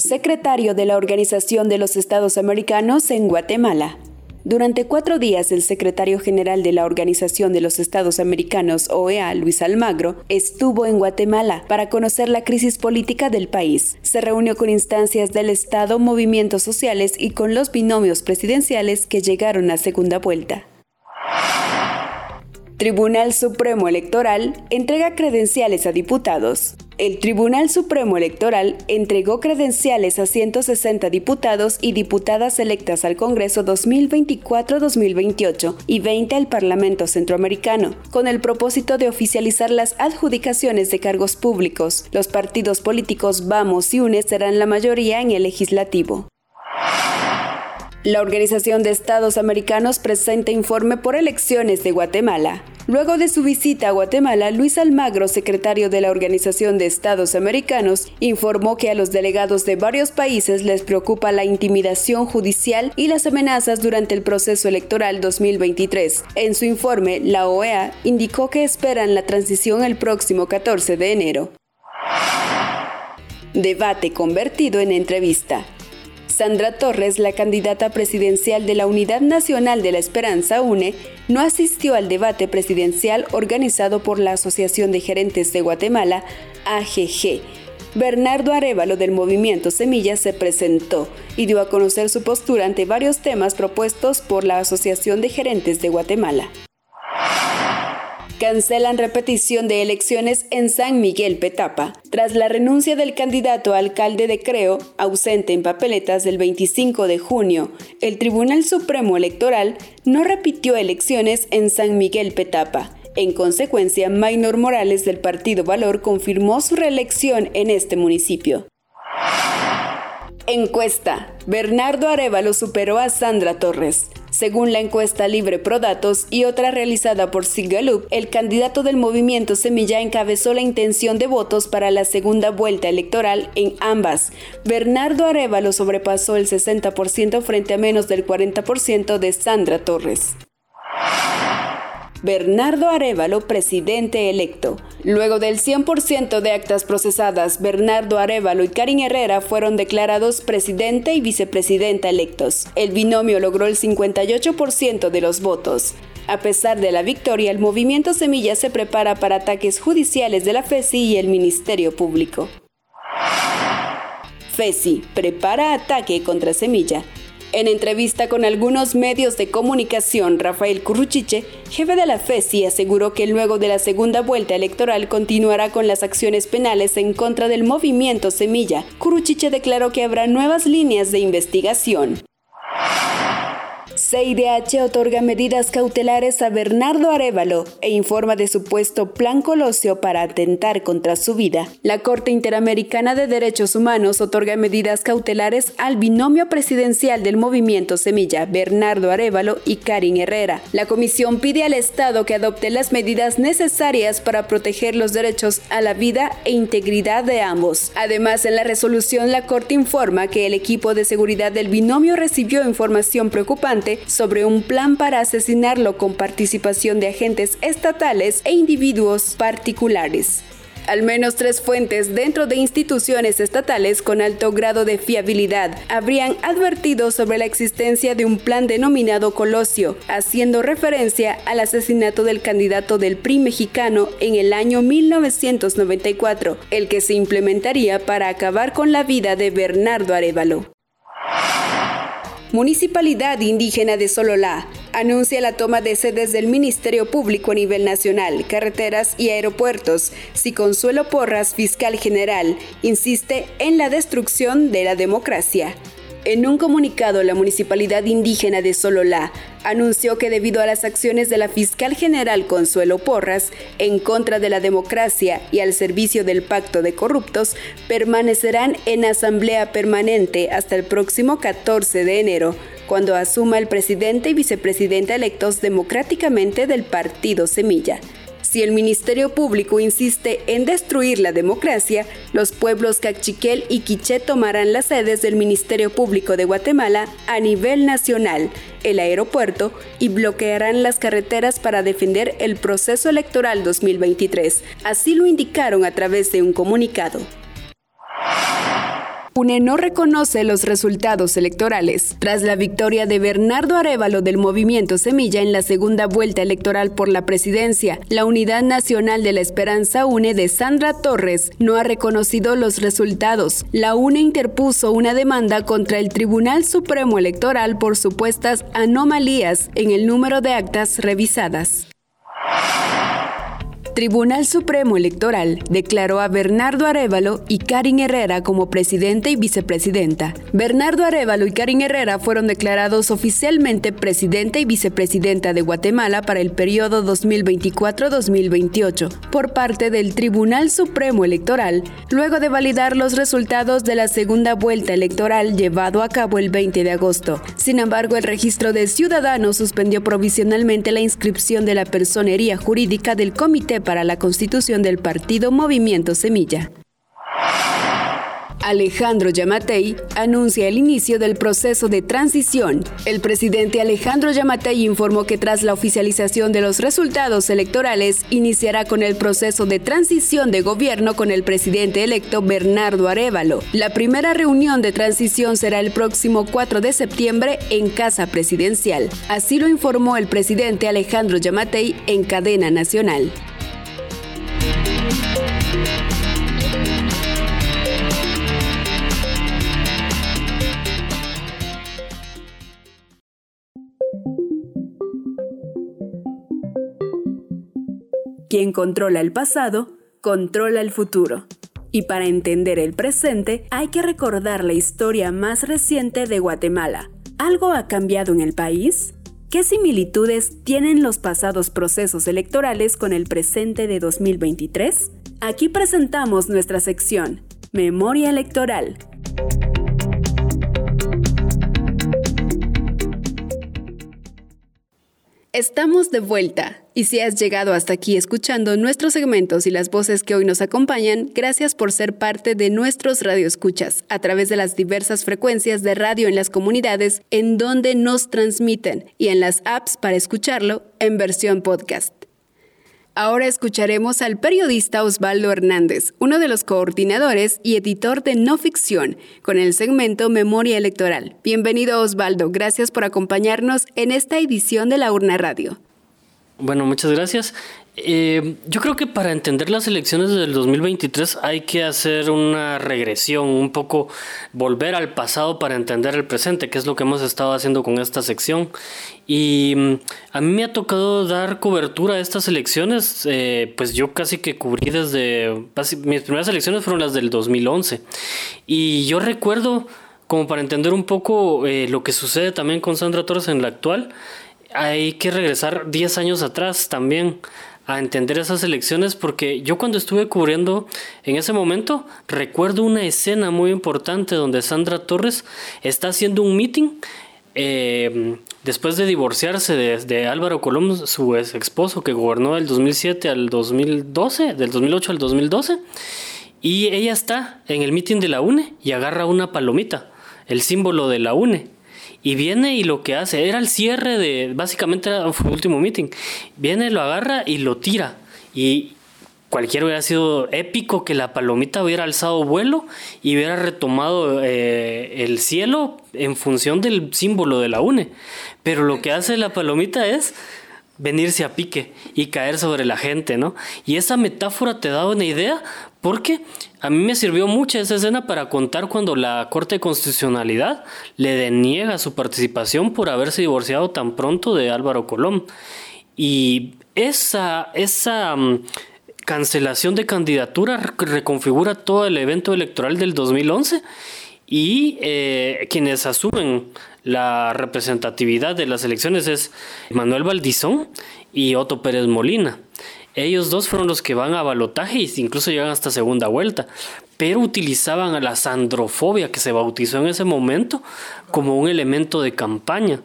Secretario de la Organización de los Estados Americanos en Guatemala. Durante cuatro días, el secretario general de la Organización de los Estados Americanos, OEA, Luis Almagro, estuvo en Guatemala para conocer la crisis política del país. Se reunió con instancias del Estado, movimientos sociales y con los binomios presidenciales que llegaron a segunda vuelta. Tribunal Supremo Electoral entrega credenciales a diputados. El Tribunal Supremo Electoral entregó credenciales a 160 diputados y diputadas electas al Congreso 2024-2028 y 20 al Parlamento Centroamericano, con el propósito de oficializar las adjudicaciones de cargos públicos. Los partidos políticos Vamos y UNES serán la mayoría en el legislativo. La Organización de Estados Americanos presenta informe por elecciones de Guatemala. Luego de su visita a Guatemala, Luis Almagro, secretario de la Organización de Estados Americanos, informó que a los delegados de varios países les preocupa la intimidación judicial y las amenazas durante el proceso electoral 2023. En su informe, la OEA indicó que esperan la transición el próximo 14 de enero. Debate convertido en entrevista. Sandra Torres, la candidata presidencial de la Unidad Nacional de la Esperanza UNE, no asistió al debate presidencial organizado por la Asociación de Gerentes de Guatemala, AGG. Bernardo Arevalo del movimiento Semillas se presentó y dio a conocer su postura ante varios temas propuestos por la Asociación de Gerentes de Guatemala. Cancelan repetición de elecciones en San Miguel Petapa. Tras la renuncia del candidato a alcalde de Creo, ausente en papeletas del 25 de junio, el Tribunal Supremo Electoral no repitió elecciones en San Miguel Petapa. En consecuencia, Maynor Morales del Partido Valor confirmó su reelección en este municipio. Encuesta. Bernardo Arevalo superó a Sandra Torres. Según la encuesta Libre Prodatos y otra realizada por Sigalup, el candidato del movimiento Semilla encabezó la intención de votos para la segunda vuelta electoral en ambas. Bernardo Arevalo sobrepasó el 60% frente a menos del 40% de Sandra Torres. Bernardo Arevalo, presidente electo. Luego del 100% de actas procesadas, Bernardo Arevalo y Karin Herrera fueron declarados presidente y vicepresidenta electos. El binomio logró el 58% de los votos. A pesar de la victoria, el movimiento Semilla se prepara para ataques judiciales de la FESI y el Ministerio Público. FESI prepara ataque contra Semilla. En entrevista con algunos medios de comunicación, Rafael Curruchiche, jefe de la FESI, aseguró que luego de la segunda vuelta electoral continuará con las acciones penales en contra del movimiento Semilla. Curruchiche declaró que habrá nuevas líneas de investigación. CIDH otorga medidas cautelares a Bernardo Arevalo e informa de supuesto plan Colosio para atentar contra su vida. La Corte Interamericana de Derechos Humanos otorga medidas cautelares al binomio presidencial del movimiento Semilla, Bernardo Arevalo y Karin Herrera. La comisión pide al Estado que adopte las medidas necesarias para proteger los derechos a la vida e integridad de ambos. Además, en la resolución la Corte informa que el equipo de seguridad del binomio recibió información preocupante sobre un plan para asesinarlo con participación de agentes estatales e individuos particulares. Al menos tres fuentes dentro de instituciones estatales con alto grado de fiabilidad habrían advertido sobre la existencia de un plan denominado Colosio, haciendo referencia al asesinato del candidato del PRI mexicano en el año 1994, el que se implementaría para acabar con la vida de Bernardo Arevalo. Municipalidad Indígena de Sololá anuncia la toma de sedes del Ministerio Público a nivel nacional, carreteras y aeropuertos, si Consuelo Porras, fiscal general, insiste en la destrucción de la democracia. En un comunicado, la Municipalidad Indígena de Sololá anunció que debido a las acciones de la fiscal general Consuelo Porras en contra de la democracia y al servicio del pacto de corruptos, permanecerán en asamblea permanente hasta el próximo 14 de enero, cuando asuma el presidente y vicepresidente electos democráticamente del partido Semilla. Si el Ministerio Público insiste en destruir la democracia, los pueblos Cachiquel y Quiché tomarán las sedes del Ministerio Público de Guatemala a nivel nacional, el aeropuerto y bloquearán las carreteras para defender el proceso electoral 2023. Así lo indicaron a través de un comunicado. UNE no reconoce los resultados electorales. Tras la victoria de Bernardo Arevalo del movimiento Semilla en la segunda vuelta electoral por la presidencia, la Unidad Nacional de la Esperanza UNE de Sandra Torres no ha reconocido los resultados. La UNE interpuso una demanda contra el Tribunal Supremo Electoral por supuestas anomalías en el número de actas revisadas. Tribunal Supremo Electoral declaró a Bernardo Arevalo y Karin Herrera como presidente y vicepresidenta. Bernardo Arevalo y Karin Herrera fueron declarados oficialmente presidente y vicepresidenta de Guatemala para el periodo 2024-2028 por parte del Tribunal Supremo Electoral, luego de validar los resultados de la segunda vuelta electoral llevado a cabo el 20 de agosto. Sin embargo, el registro de ciudadanos suspendió provisionalmente la inscripción de la personería jurídica del Comité para la constitución del partido Movimiento Semilla. Alejandro Yamatei anuncia el inicio del proceso de transición. El presidente Alejandro Yamatei informó que tras la oficialización de los resultados electorales, iniciará con el proceso de transición de gobierno con el presidente electo Bernardo Arevalo. La primera reunión de transición será el próximo 4 de septiembre en Casa Presidencial. Así lo informó el presidente Alejandro Yamatei en cadena nacional. Quien controla el pasado, controla el futuro. Y para entender el presente hay que recordar la historia más reciente de Guatemala. ¿Algo ha cambiado en el país? ¿Qué similitudes tienen los pasados procesos electorales con el presente de 2023? Aquí presentamos nuestra sección, Memoria Electoral. Estamos de vuelta. Y si has llegado hasta aquí escuchando nuestros segmentos y las voces que hoy nos acompañan, gracias por ser parte de nuestros radioescuchas a través de las diversas frecuencias de radio en las comunidades en donde nos transmiten y en las apps para escucharlo en versión podcast. Ahora escucharemos al periodista Osvaldo Hernández, uno de los coordinadores y editor de No Ficción, con el segmento Memoria Electoral. Bienvenido Osvaldo, gracias por acompañarnos en esta edición de la Urna Radio. Bueno, muchas gracias. Eh, yo creo que para entender las elecciones del 2023 hay que hacer una regresión, un poco volver al pasado para entender el presente, que es lo que hemos estado haciendo con esta sección. Y mm, a mí me ha tocado dar cobertura a estas elecciones, eh, pues yo casi que cubrí desde... Mis primeras elecciones fueron las del 2011. Y yo recuerdo, como para entender un poco eh, lo que sucede también con Sandra Torres en la actual, hay que regresar 10 años atrás también a entender esas elecciones porque yo cuando estuve cubriendo en ese momento recuerdo una escena muy importante donde Sandra Torres está haciendo un meeting eh, después de divorciarse de, Álvaro Colón, su ex esposo que gobernó del 2007 al 2012, del 2008 al 2012, y ella está en el meeting de la UNE y agarra una palomita, el símbolo de la UNE. Y viene y lo que hace, era el cierre de, básicamente era su último meeting. Viene, lo agarra y lo tira. Y cualquiera hubiera sido épico que la palomita hubiera alzado vuelo y hubiera retomado eh, el cielo en función del símbolo de la UNE. Pero lo que hace la palomita es venirse a pique y caer sobre la gente, ¿no? Y esa metáfora te da una idea porque a mí me sirvió mucho esa escena para contar cuando la Corte de Constitucionalidad le deniega su participación por haberse divorciado tan pronto de Álvaro Colón. Y esa, esa mm, cancelación de candidatura reconfigura todo el evento electoral del 2011 y eh, quienes asumen la representatividad de las elecciones es Manuel Valdizón y Otto Pérez Molina. Ellos dos fueron los que van a balotaje e incluso llegan hasta segunda vuelta, pero utilizaban a la sandrofobia que se bautizó en ese momento como un elemento de campaña.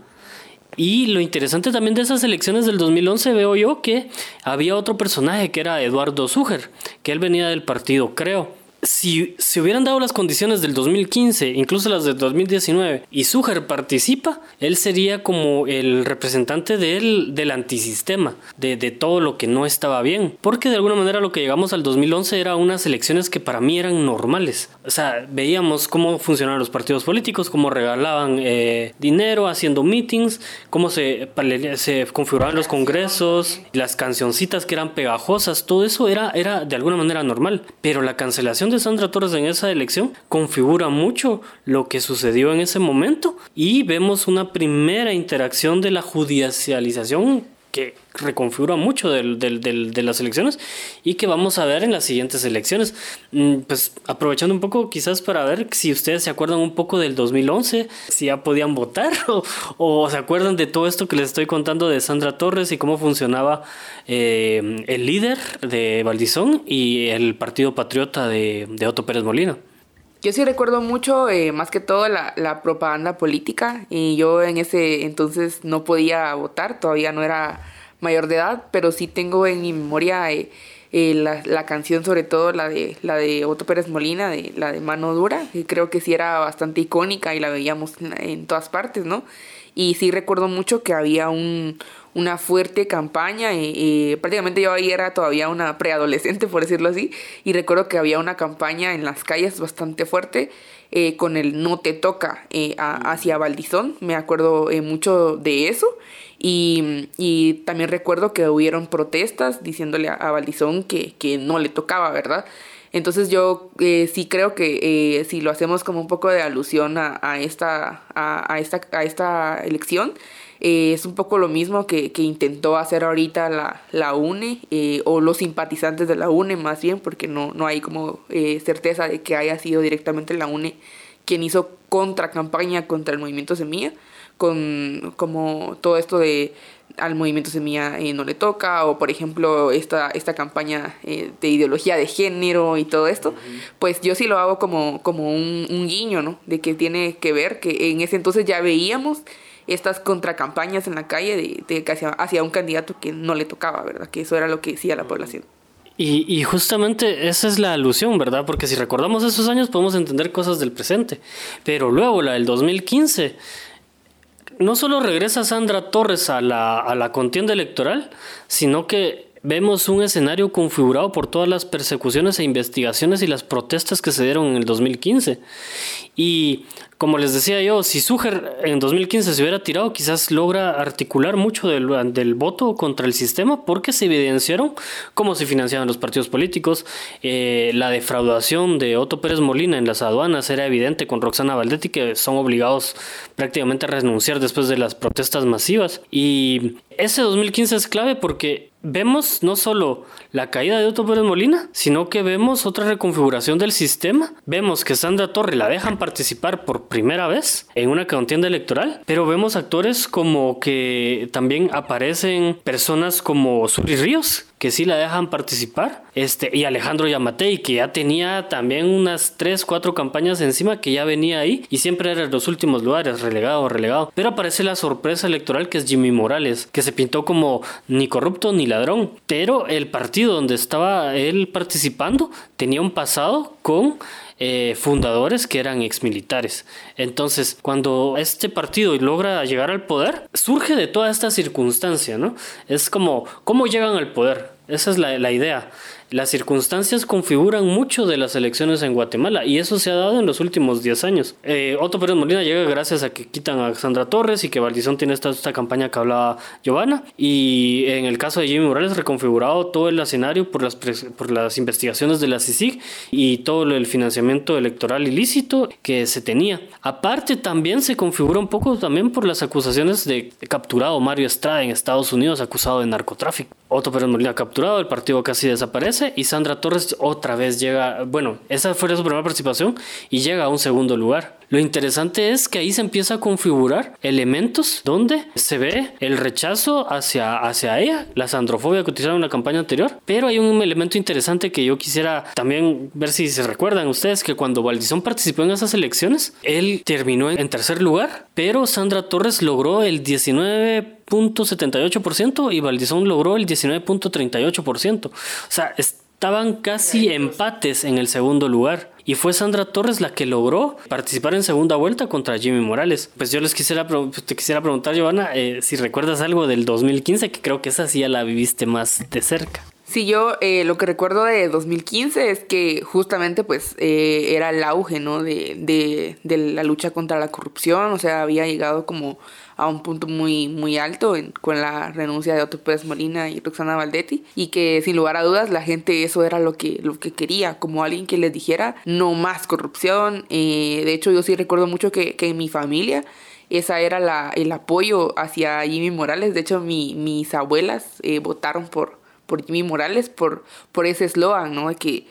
Y lo interesante también de esas elecciones del 2011 veo yo que había otro personaje que era Eduardo Zuger, que él venía del partido Creo si se hubieran dado las condiciones del 2015, incluso las del 2019, y Suger participa, él sería como el representante del, del antisistema, de, de, todo lo que no estaba bien. Porque de alguna manera lo que llegamos al 2011 era unas elecciones que para mí eran normales. O sea, veíamos cómo funcionaban los partidos políticos, cómo regalaban eh, dinero haciendo meetings, cómo se, se configuraban los congresos, las cancioncitas que eran pegajosas, todo eso era, era de alguna manera normal. Pero la cancelación de Sandra Torres en esa elección configura mucho lo que sucedió en ese momento y vemos una primera interacción de la judicialización que reconfigura mucho de las elecciones y que vamos a ver en las siguientes elecciones. Mm, pues aprovechando un poco quizás para ver si ustedes se acuerdan un poco del 2011, si ya podían votar o, se acuerdan de todo esto que les estoy contando de Sandra Torres y cómo funcionaba eh, el líder de Valdizón y el Partido Patriota de, de Otto Pérez Molina. Yo sí recuerdo mucho, eh, más que todo, la, propaganda política. Y yo en ese entonces no podía votar, todavía no era mayor de edad, pero sí tengo en mi memoria eh, eh, la, la, canción, sobre todo la de, la de Otto Pérez Molina, de, la de Mano Dura, que creo que sí era bastante icónica y la veíamos en todas partes, ¿no? Y sí recuerdo mucho que había un, una fuerte campaña. Y, prácticamente yo ahí era todavía una preadolescente, por decirlo así. Y recuerdo que había una campaña en las calles bastante fuerte eh, con el no te toca eh, hacia Valdizón. Me acuerdo eh, mucho de eso. Y, y, también recuerdo que hubieron protestas diciéndole a, a Valdizón que, que no le tocaba, ¿verdad? Entonces yo sí creo que si lo hacemos como un poco de alusión a, esta, a, esta, a esta elección, eh, es un poco lo mismo que, que intentó hacer ahorita la, la UNE eh, o los simpatizantes de la UNE más bien, porque no, no hay como eh, certeza de que haya sido directamente la UNE quien hizo contra campaña contra el movimiento Semilla, con como todo esto de al movimiento Semilla no le toca, o por ejemplo esta, esta campaña de ideología de género y todo esto, pues yo sí lo hago como, como un, un guiño, ¿no? De que tiene que ver, que en ese entonces ya veíamos estas contracampañas en la calle de, de hacia, hacia, un candidato que no le tocaba, ¿verdad? Que eso era lo que decía la población. Y, y, justamente esa es la alusión, ¿verdad? Porque si recordamos esos años podemos entender cosas del presente. Pero luego la del 2015, no solo regresa Sandra Torres a la, a la contienda electoral, sino que vemos un escenario configurado por todas las persecuciones e investigaciones y las protestas que se dieron en el 2015. Y como les decía yo, si Suger en 2015 se hubiera tirado, quizás logra articular mucho del, del voto contra el sistema porque se evidenciaron cómo se financiaban los partidos políticos. Eh, la defraudación de Otto Pérez Molina en las aduanas era evidente con Roxana Valdetti, que son obligados prácticamente a renunciar después de las protestas masivas. Y ese 2015 es clave porque vemos no solo la caída de Otto Pérez Molina, sino que vemos otra reconfiguración del sistema. Vemos que Sandra Torre la dejan participar por primera vez en una contienda electoral, pero vemos actores como que también aparecen personas como Suri Ríos, que sí la dejan participar, este, y Alejandro Yamatei, que ya tenía también unas 3, 4 campañas encima, que ya venía ahí y siempre era en los últimos lugares, relegado, relegado. Pero aparece la sorpresa electoral que es Jimmy Morales, que se pintó como ni corrupto ni ladrón, pero el partido donde estaba él participando tenía un pasado con eh, fundadores que eran exmilitares. Entonces, cuando este partido logra llegar al poder, surge de toda esta circunstancia, ¿no? Es como, ¿cómo llegan al poder? Esa es la, la idea las circunstancias configuran mucho de las elecciones en Guatemala y eso se ha dado en los últimos 10 años. Eh, Otto Pérez Molina llega gracias a que quitan a Sandra Torres y que Valdizón tiene esta, esta campaña que hablaba Giovanna y en el caso de Jimmy Morales reconfigurado todo el escenario por las, por las investigaciones de la CICIG y todo el financiamiento electoral ilícito que se tenía. Aparte también se configura un poco también por las acusaciones de capturado Mario Estrada en Estados Unidos acusado de narcotráfico. Otto Pérez Molina capturado, el partido casi desaparece y Sandra Torres otra vez llega, bueno, esa fue su primera participación y llega a un segundo lugar. Lo interesante es que ahí se empieza a configurar elementos donde se ve el rechazo hacia, hacia ella, la sandrofobia que utilizaron en la campaña anterior, pero hay un elemento interesante que yo quisiera también ver si se recuerdan ustedes que cuando Valdizón participó en esas elecciones, él terminó en tercer lugar, pero Sandra Torres logró el 19.78% y Valdizón logró el 19.38%. O sea, estaban casi empates en el segundo lugar. Y fue Sandra Torres la que logró participar en segunda vuelta contra Jimmy Morales. Pues yo les quisiera, te quisiera preguntar, Giovanna, eh, si recuerdas algo del 2015, que creo que esa sí ya la viviste más de cerca. Sí, yo eh, lo que recuerdo de 2015 es que justamente pues eh, era el auge, ¿no? De, de, de, la lucha contra la corrupción, o sea, había llegado como a un punto muy, muy alto con la renuncia de Otto Pérez Molina y Roxana Valdetti y que sin lugar a dudas la gente eso era lo que, lo que quería, como alguien que les dijera no más corrupción. Eh, de hecho yo sí recuerdo mucho que, que en mi familia esa era la, el apoyo hacia Jimmy Morales. De hecho, mi, mis abuelas eh, votaron por, por Jimmy Morales por, por ese eslogan, ¿no? Que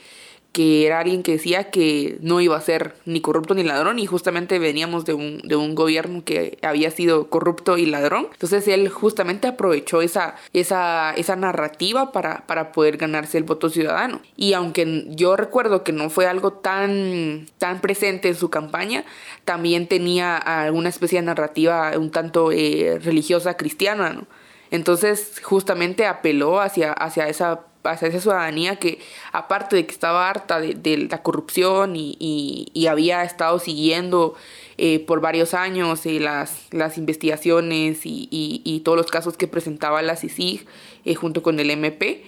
que era alguien que decía que no iba a ser ni corrupto ni ladrón y justamente veníamos de un, de un gobierno que había sido corrupto y ladrón. Entonces él justamente aprovechó esa, esa, esa narrativa para, para poder ganarse el voto ciudadano. Y aunque yo recuerdo que no fue algo tan, tan presente en su campaña, también tenía alguna especie de narrativa un tanto eh, religiosa cristiana, ¿no? Entonces justamente apeló hacia, hacia esa hacia esa ciudadanía que aparte de que estaba harta de, la corrupción y, había estado siguiendo eh, por varios años eh, las, las investigaciones y, todos los casos que presentaba la CICIG eh, junto con el MP,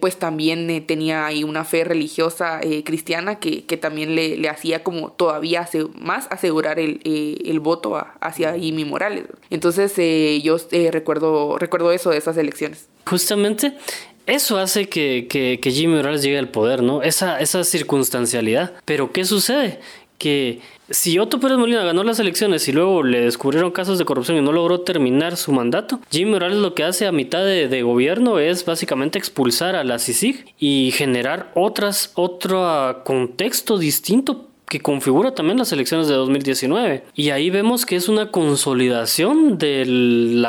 pues también tenía ahí una fe religiosa cristiana que, también le, le, hacía como todavía más asegurar el, el voto hacia Jimmy Morales. Entonces yo recuerdo, recuerdo eso de esas elecciones. Justamente eso hace que, que, Jimmy Morales llegue al poder, ¿no? Esa, esa circunstancialidad. Pero ¿qué sucede? Que si Otto Pérez Molina ganó las elecciones y luego le descubrieron casos de corrupción y no logró terminar su mandato, Jimmy Morales lo que hace a mitad de, gobierno es básicamente expulsar a la CICIG y generar otras, otro contexto distinto que configura también las elecciones de 2019. Y ahí vemos que es una consolidación del,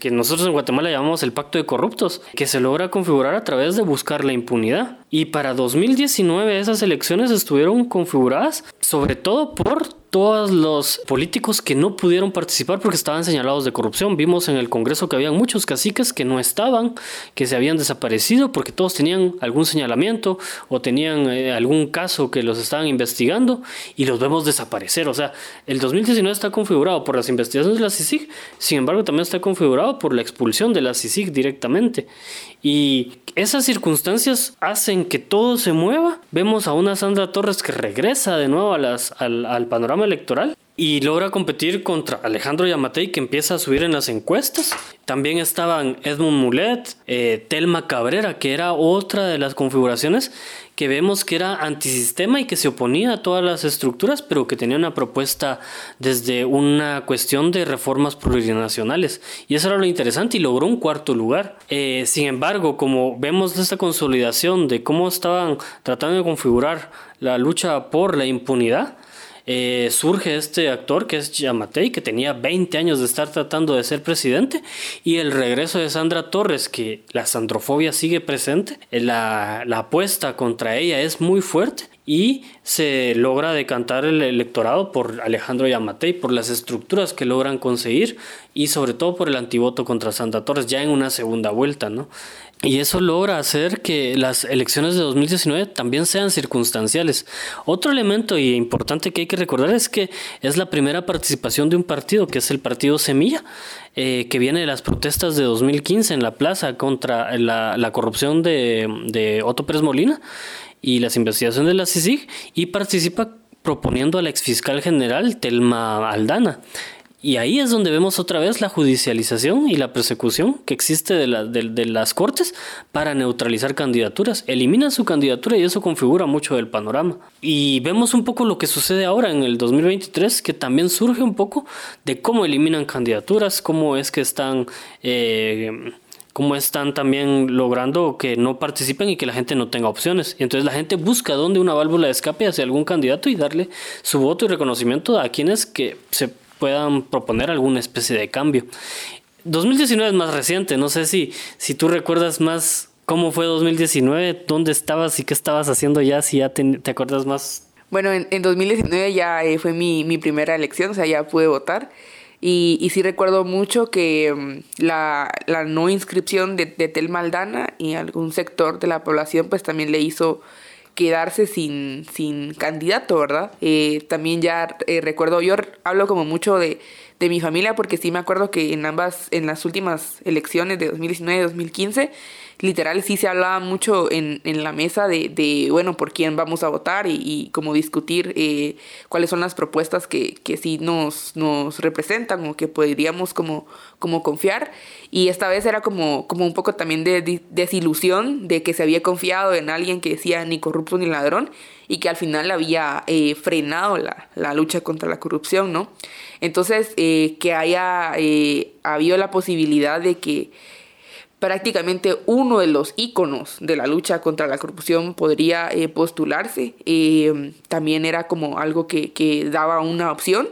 que nosotros en Guatemala llamamos el pacto de corruptos, que se logra configurar a través de buscar la impunidad. Y para 2019 esas elecciones estuvieron configuradas sobre todo por todos los políticos que no pudieron participar porque estaban señalados de corrupción. Vimos en el Congreso que había muchos caciques que no estaban, que se habían desaparecido porque todos tenían algún señalamiento o tenían eh, algún caso que los estaban investigando y los vemos desaparecer. O sea, el 2019 está configurado por las investigaciones de la CICIG, sin embargo también está configurado por la expulsión de la CICIG directamente. Y esas circunstancias hacen que todo se mueva. Vemos a una Sandra Torres que regresa de nuevo al, al panorama electoral y logra competir contra Alejandro Yamatei que empieza a subir en las encuestas. También estaban Edmund Mulet, eh, Telma Cabrera, que era otra de las configuraciones que vemos que era antisistema y que se oponía a todas las estructuras, pero que tenía una propuesta desde una cuestión de reformas plurinacionales. Y eso era lo interesante y logró un cuarto lugar. Eh, sin embargo, como vemos esta consolidación de cómo estaban tratando de configurar la lucha por la impunidad, eh, surge este actor que es Yamatei, que tenía 20 años de estar tratando de ser presidente, y el regreso de Sandra Torres, que la sandrofobia sigue presente, eh, la, la apuesta contra ella es muy fuerte y se logra decantar el electorado por Alejandro Yamatei, por las estructuras que logran conseguir y sobre todo por el antivoto contra Sandra Torres ya en una segunda vuelta, ¿no? Y eso logra hacer que las elecciones de 2019 también sean circunstanciales. Otro elemento y importante que hay que recordar es que es la primera participación de un partido, que es el partido Semilla, eh, que viene de las protestas de 2015 en la plaza contra la, la corrupción de, de Otto Pérez Molina y las investigaciones de la CICIG y participa proponiendo al exfiscal general Telma Aldana. Y ahí es donde vemos otra vez la judicialización y la persecución que existe de, la, de, las cortes para neutralizar candidaturas. Eliminan su candidatura y eso configura mucho el panorama. Y vemos un poco lo que sucede ahora en el 2023, que también surge un poco de cómo eliminan candidaturas, cómo es que están... Eh, cómo están también logrando que no participen y que la gente no tenga opciones. Y entonces la gente busca dónde una válvula de escape hacia algún candidato y darle su voto y reconocimiento a quienes que se puedan proponer alguna especie de cambio. 2019 es más reciente, no sé si, si tú recuerdas más cómo fue 2019, dónde estabas y qué estabas haciendo ya, si ya te, acuerdas más. Bueno, en, en 2019 ya eh, fue mi, mi, primera elección, o sea, ya pude votar. Y, y sí recuerdo mucho que mm, la, la, no inscripción de, de Tel Maldana y algún sector de la población pues también le hizo quedarse sin, sin candidato, ¿verdad? Eh, también ya eh, recuerdo, yo hablo como mucho de, de mi familia porque sí me acuerdo que en ambas, en las últimas elecciones de 2019 y 2015, literal sí se hablaba mucho en, en la mesa de, de, bueno, por quién vamos a votar y, y como discutir eh, cuáles son las propuestas que, que sí nos, nos representan o que podríamos como, como confiar. Y esta vez era como, como un poco también de, desilusión de que se había confiado en alguien que decía ni corrupto ni ladrón y que al final había eh, frenado la, la, lucha contra la corrupción, ¿no? Entonces, eh, que haya habido la posibilidad de que prácticamente uno de los íconos de la lucha contra la corrupción podría eh, postularse. Eh, también era como algo que, que, daba una opción.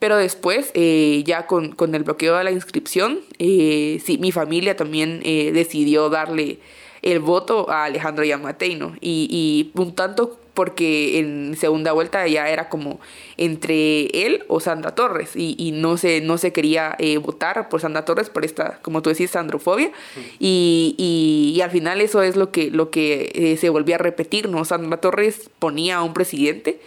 Pero después, eh, ya con, con, el bloqueo de la inscripción, sí, mi familia también decidió darle el voto a Alejandro Yamatei, ¿no? Y, y un tanto porque en segunda vuelta ya era como entre él o Sandra Torres y, y no, se, no se quería eh, votar por Sandra Torres por esta, como tú decís, sandrofobia y, y, y, al final eso es lo que, lo que eh, se volvía a repetir, ¿no? Sandra Torres ponía a un presidente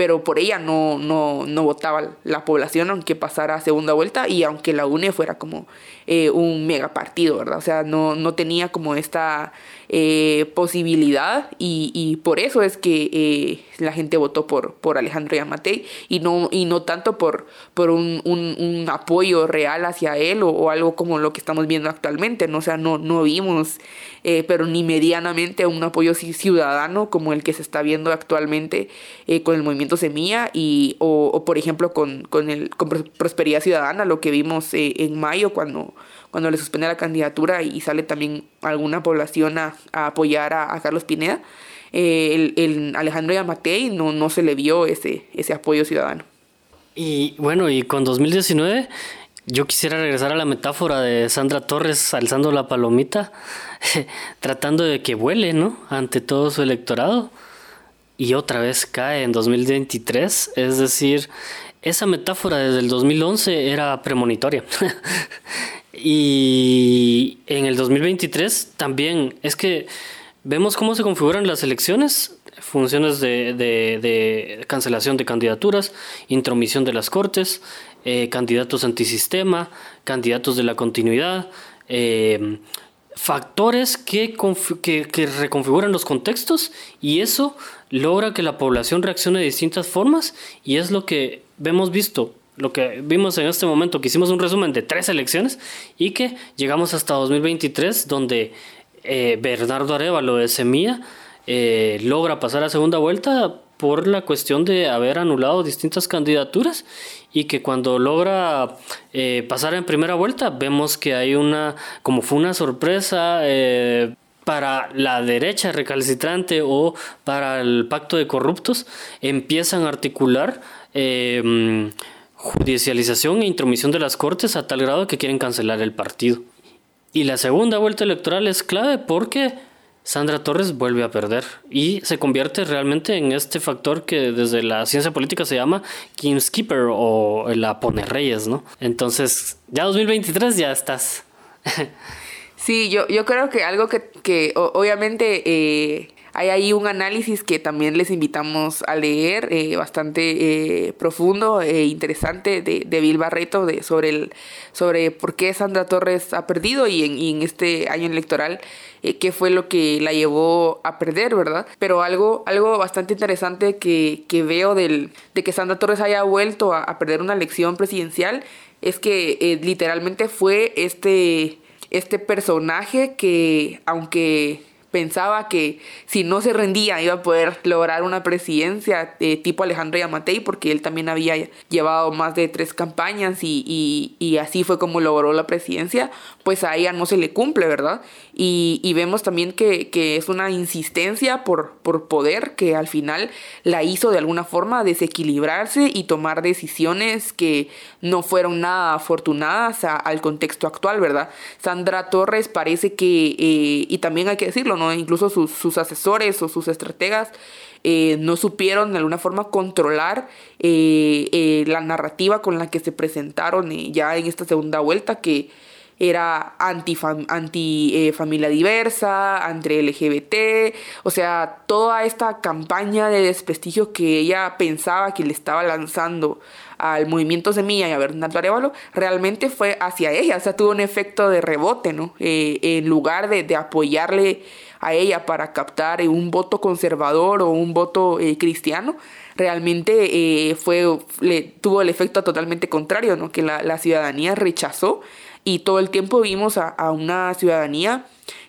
pero por ella no, no, no votaba la población aunque pasara a segunda vuelta y aunque la UNE fuera como eh, un mega partido, ¿verdad? O sea, no, no tenía como esta eh, posibilidad y, y, por eso es que eh, la gente votó por, por Alejandro Yamatei y no, y no tanto por, por un, un, apoyo real hacia él o, algo como lo que estamos viendo actualmente, ¿no? O sea, no, no vimos, eh, pero ni medianamente un apoyo ciudadano como el que se está viendo actualmente eh, con el movimiento Semilla y, o por ejemplo con, con, el, con Prosperidad Ciudadana, lo que vimos eh, en mayo cuando cuando le suspende la candidatura y sale también alguna población a, a apoyar a, a, Carlos Pineda, eh, el, el, Alejandro Yamatei no, no se le vio ese, ese apoyo ciudadano. Y bueno, y con 2019 yo quisiera regresar a la metáfora de Sandra Torres alzando la palomita, tratando de que vuele, ¿no? Ante todo su electorado. y otra vez cae en 2023. Es decir, esa metáfora desde el 2011 era premonitoria. y en el 2023 también es que vemos cómo se configuran las elecciones, funciones de, cancelación de candidaturas, intromisión de las cortes, eh, candidatos antisistema, candidatos de la continuidad. Eh, factores que, que, reconfiguran los contextos y eso logra que la población reaccione de distintas formas y es lo que hemos visto, lo que vimos en este momento, que hicimos un resumen de tres elecciones y que llegamos hasta 2023 donde eh, Bernardo Arevalo de Semilla eh, logra pasar a segunda vuelta por la cuestión de haber anulado distintas candidaturas y que cuando logra eh, pasar en primera vuelta vemos que hay una, como fue una sorpresa eh, para la derecha recalcitrante o para el pacto de corruptos, empiezan a articular judicialización e intromisión de las cortes a tal grado que quieren cancelar el partido. Y la segunda vuelta electoral es clave porque Sandra Torres vuelve a perder y se convierte realmente en este factor que desde la ciencia política se llama King's Keeper o la pone reyes, ¿no? Entonces, ya 2023 ya estás. sí, yo, yo creo que algo que, que obviamente eh, hay ahí un análisis que también les invitamos a leer, eh, bastante eh, profundo e interesante de, de Bill Barreto de, sobre, el, sobre por qué Sandra Torres ha perdido y en, y este año electoral eh, qué fue lo que la llevó a perder, ¿verdad? Pero algo, algo bastante interesante que, que veo del, de que Sandra Torres haya vuelto a, a perder una elección presidencial es que literalmente fue este, este personaje que aunque pensaba que si no se rendía iba a poder lograr una presidencia de tipo Alejandro Yamatei, porque él también había llevado más de tres campañas y, y, así fue como logró la presidencia, pues a ella no se le cumple, ¿verdad? Y, y vemos también que, que, es una insistencia por, por poder que al final la hizo de alguna forma desequilibrarse y tomar decisiones que no fueron nada afortunadas al contexto actual, ¿verdad? Sandra Torres parece que, eh, y también hay que decirlo, Incluso sus, asesores o sus estrategas eh, no supieron de alguna forma controlar eh, eh, la narrativa con la que se presentaron ya en esta segunda vuelta, que era anti, anti familia diversa, anti LGBT, o sea, toda esta campaña de desprestigio que ella pensaba que le estaba lanzando al movimiento Semilla y a Bernardo Arevalo, realmente fue hacia ella, o sea, tuvo un efecto de rebote, ¿no? en lugar de, de apoyarle a ella para captar un voto conservador o un voto eh, cristiano, realmente eh, fue, le, tuvo el efecto totalmente contrario, ¿no? que la, ciudadanía rechazó y todo el tiempo vimos a, una ciudadanía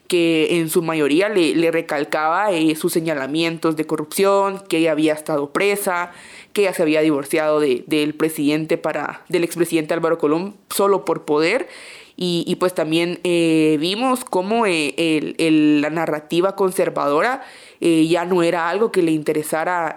que en su mayoría le, recalcaba eh, sus señalamientos de corrupción, que ella había estado presa, que ella se había divorciado de, del presidente para, del expresidente Álvaro Colón solo por poder y, pues también eh, vimos cómo eh, la narrativa conservadora eh, ya no era algo que le interesara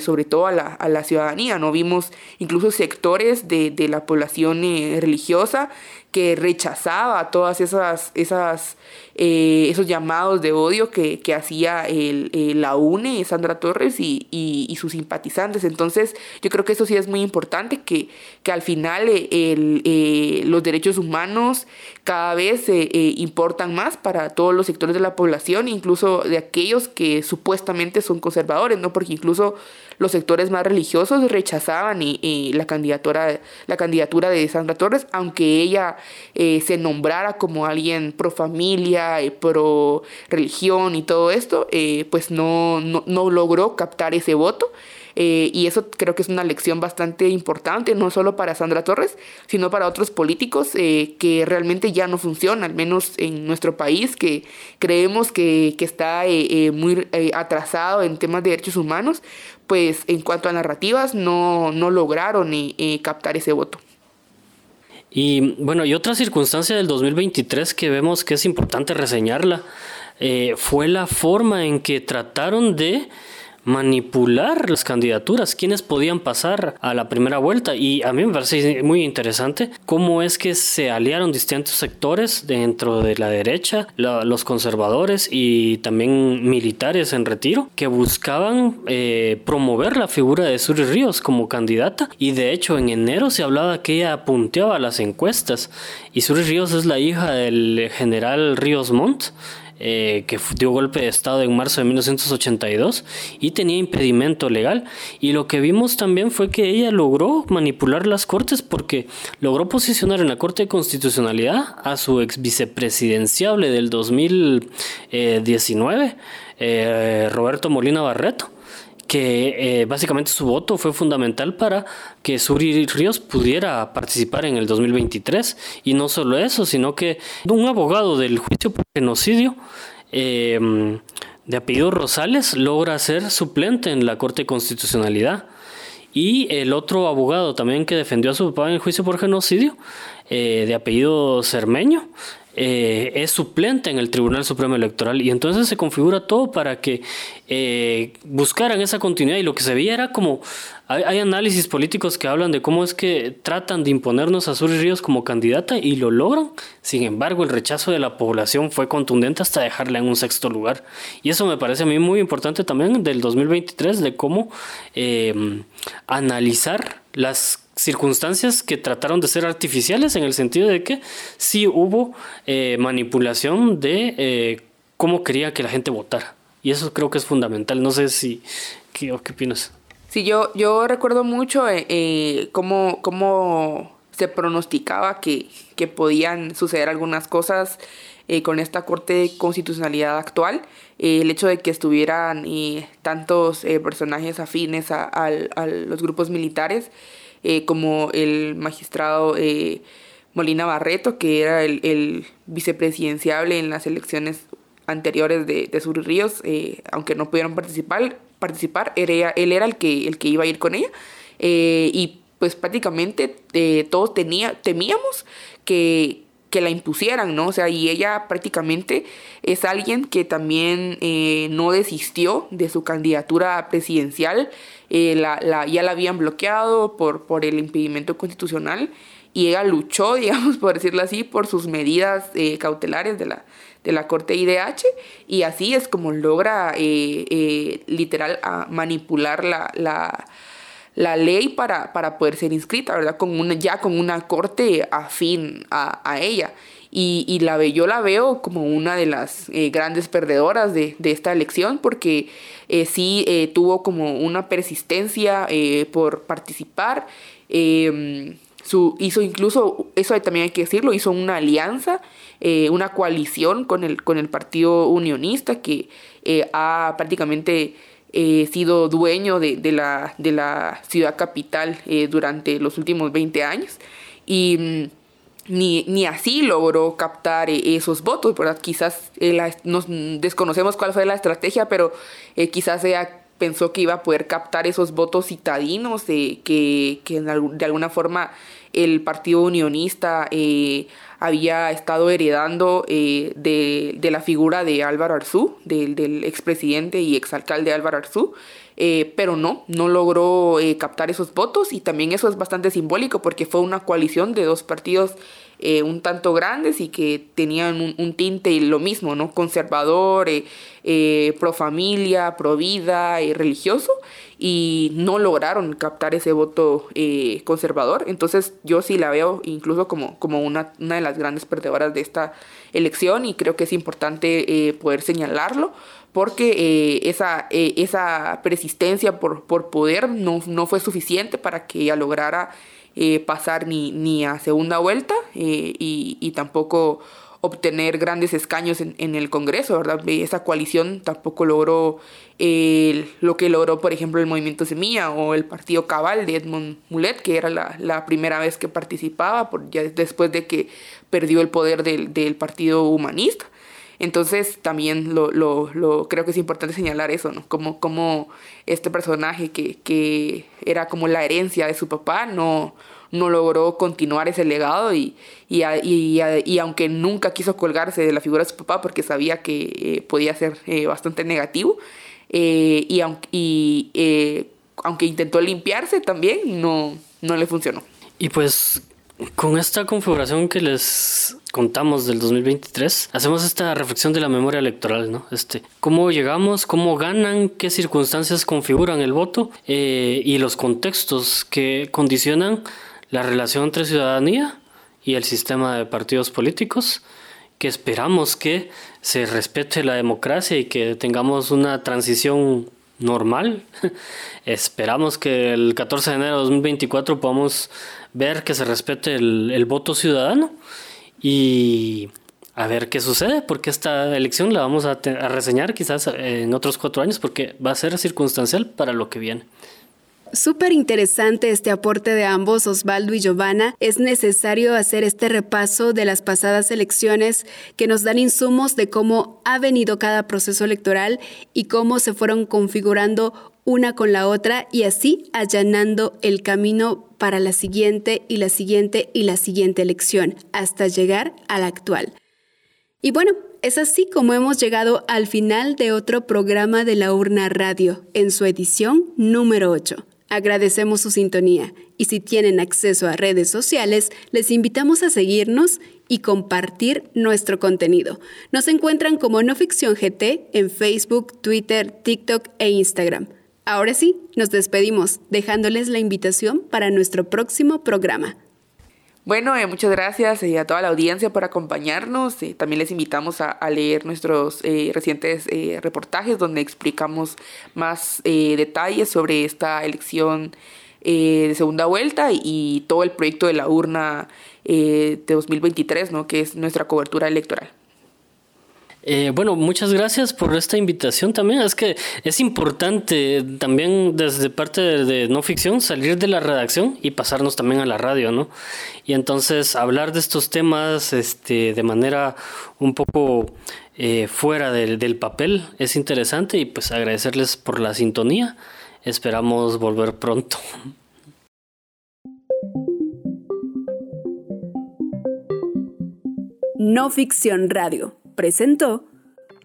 sobre todo a la, a la, ciudadanía, ¿no? Vimos incluso sectores de, la población religiosa que rechazaba todas esas eh, esos llamados de odio que, hacía el, la UNE, Sandra Torres y, sus simpatizantes. Entonces, yo creo que eso sí es muy importante, que, que al final eh, eh, los derechos humanos cada vez importan más para todos los sectores de la población, incluso de aquellos que supuestamente son conservadores, ¿no? Porque incluso los sectores más religiosos rechazaban y, la, candidatura, la candidatura de Sandra Torres, aunque ella eh, se nombrara como alguien pro familia, eh, pro religión y todo esto, eh, pues no, no, no logró captar ese voto. Eh, y eso creo que es una lección bastante importante, no solo para Sandra Torres, sino para otros políticos eh, que realmente ya no funcionan, al menos en nuestro país, que creemos que, que está eh, muy atrasado en temas de derechos humanos, pues en cuanto a narrativas no, no lograron captar ese voto. Y bueno, y otra circunstancia del 2023 que vemos que es importante reseñarla fue la forma en que trataron de manipular las candidaturas, quiénes podían pasar a la primera vuelta. Y a mí me parece muy interesante cómo es que se aliaron distintos sectores dentro de la derecha, los conservadores y también militares en retiro, que buscaban eh, promover la figura de Suri Ríos como candidata. Y de hecho en enero se hablaba que ella punteaba las encuestas. Y Suri Ríos es la hija del general Ríos Montt eh, que dio golpe de Estado en marzo de 1982 y tenía impedimento legal. Y lo que vimos también fue que ella logró manipular las cortes porque logró posicionar en la Corte de Constitucionalidad a su ex vicepresidenciable del 2019, eh, Roberto Molina Barreto que eh, básicamente su voto fue fundamental para que Suri Ríos pudiera participar en el 2023. Y no solo eso, sino que un abogado del juicio por genocidio em, de apellido Rosales logra ser suplente en la Corte de Constitucionalidad. Y el otro abogado también que defendió a su papá en el juicio por genocidio, eh, de apellido Cermeño, eh, es suplente en el Tribunal Supremo Electoral y entonces se configura todo para que eh, buscaran esa continuidad y lo que se veía era como hay, análisis políticos que hablan de cómo es que tratan de imponernos a Suri Ríos como candidata y lo logran. Sin embargo, el rechazo de la población fue contundente hasta dejarla en un sexto lugar. Y eso me parece a mí muy importante también del 2023 de cómo eh, analizar las circunstancias que trataron de ser artificiales en el sentido de que sí hubo eh, manipulación de eh, cómo quería que la gente votara. Y eso creo que es fundamental. No sé si, ¿qué, qué opinas? Sí, yo, yo recuerdo mucho eh, cómo, cómo se pronosticaba que, que podían suceder algunas cosas con esta Corte de Constitucionalidad actual. el hecho de que estuvieran tantos personajes afines a, a, los grupos militares eh, como el magistrado eh, Molina Barreto, que era el, vicepresidenciable en las elecciones anteriores de, de Sur Ríos, eh, aunque no pudieron participar, participar era, él era el que, el que iba a ir con ella. y pues prácticamente todos tenía, temíamos que, que la impusieran, ¿no? O sea, y ella prácticamente es alguien que también eh, no desistió de su candidatura presidencial, eh, la, la, ya la habían bloqueado por, por el impedimento constitucional y ella luchó, digamos, por decirlo así, por sus medidas eh, cautelares de la, de la Corte IDH y así es como logra literal manipular la, la la ley para, para poder ser inscrita, ¿verdad? Con una, ya con una corte afín a, a ella. Y, y, la, yo la veo como una de las eh, grandes perdedoras de, de, esta elección porque eh, sí eh, tuvo como una persistencia por participar. Em, hizo incluso, eso también hay que decirlo, hizo una alianza, una coalición con el, con el Partido Unionista que ha prácticamente eh, sido dueño de, de, la, de, la, ciudad capital eh, durante los últimos 20 años y mm, ni, ni, así logró captar eh, esos votos, ¿verdad? Quizás nos desconocemos cuál fue la estrategia, pero quizás ella pensó que iba a poder captar esos votos citadinos, que, que de alguna forma el Partido Unionista había estado heredando eh, de, de, la figura de Álvaro Arzú, del, del expresidente y exalcalde Álvaro Arzú, eh, pero no, no logró eh, captar esos votos y también eso es bastante simbólico porque fue una coalición de dos partidos eh, un tanto grandes y que tenían un, un tinte lo mismo, ¿no? Conservador, pro familia, pro vida, religioso y no lograron captar ese voto conservador. Entonces yo sí la veo incluso como, como una, una de las grandes perdedoras de esta elección y creo que es importante poder señalarlo porque eh, esa, eh, esa persistencia por, por poder no, no, fue suficiente para que ella lograra eh, pasar ni, ni, a segunda vuelta y, y, tampoco obtener grandes escaños en, en, el Congreso, ¿verdad? Esa coalición tampoco logró lo que logró, por ejemplo, el Movimiento Semilla o el Partido Cabal de Edmond Mulet, que era la, la primera vez que participaba, por, ya después de que perdió el poder del, del Partido Humanista. Entonces también lo, lo, lo, creo que es importante señalar eso, ¿no? Como, como este personaje que, que era como la herencia de su papá no, no logró continuar ese legado y, y, y, y, aunque nunca quiso colgarse de la figura de su papá porque sabía que eh, podía ser eh, bastante negativo, eh, y, y eh, aunque intentó limpiarse también, no, no le funcionó. Y pues con esta configuración que les contamos del 2023, hacemos esta reflexión de la memoria electoral, ¿no? Este, cómo llegamos, cómo ganan, qué circunstancias configuran el voto eh, y los contextos que condicionan la relación entre ciudadanía y el sistema de partidos políticos, que esperamos que se respete la democracia y que tengamos una transición normal. Esperamos que el 14 de enero de 2024 podamos ver que se respete el, voto ciudadano y a ver qué sucede, porque esta elección la vamos a, a reseñar quizás en otros cuatro años, porque va a ser circunstancial para lo que viene. Súper interesante este aporte de ambos, Osvaldo y Giovanna. Es necesario hacer este repaso de las pasadas elecciones que nos dan insumos de cómo ha venido cada proceso electoral y cómo se fueron configurando una con la otra y así allanando el camino para la siguiente y la siguiente y la siguiente elección hasta llegar a la actual. Y bueno, es así como hemos llegado al final de otro programa de la Urna Radio en su edición número 8. Agradecemos su sintonía y si tienen acceso a redes sociales, les invitamos a seguirnos y compartir nuestro contenido. Nos encuentran como No Ficción GT en Facebook, Twitter, TikTok e Instagram. Ahora sí, nos despedimos dejándoles la invitación para nuestro próximo programa. Bueno, eh, muchas gracias eh, a toda la audiencia por acompañarnos. Eh, también les invitamos a, leer nuestros recientes reportajes donde explicamos más detalles sobre esta elección de segunda vuelta y, todo el proyecto de la urna de 2023, ¿no? que es nuestra cobertura electoral. Eh, bueno, muchas gracias por esta invitación también. Es que es importante también desde parte de, no ficción salir de la redacción y pasarnos también a la radio, ¿no? Y entonces hablar de estos temas este, de manera un poco eh, fuera del, del papel es interesante y pues agradecerles por la sintonía. Esperamos volver pronto. No Ficción Radio presentó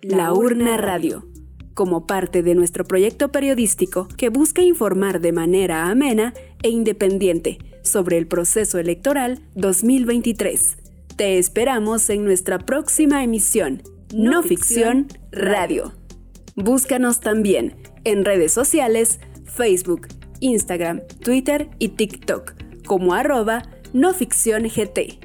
La Urna Radio, como parte de nuestro proyecto periodístico que busca informar de manera amena e independiente sobre el proceso electoral 2023. Te esperamos en nuestra próxima emisión, No, Ficción Radio. Búscanos también en redes sociales, Facebook, Instagram, Twitter y TikTok como arroba no ficción GT.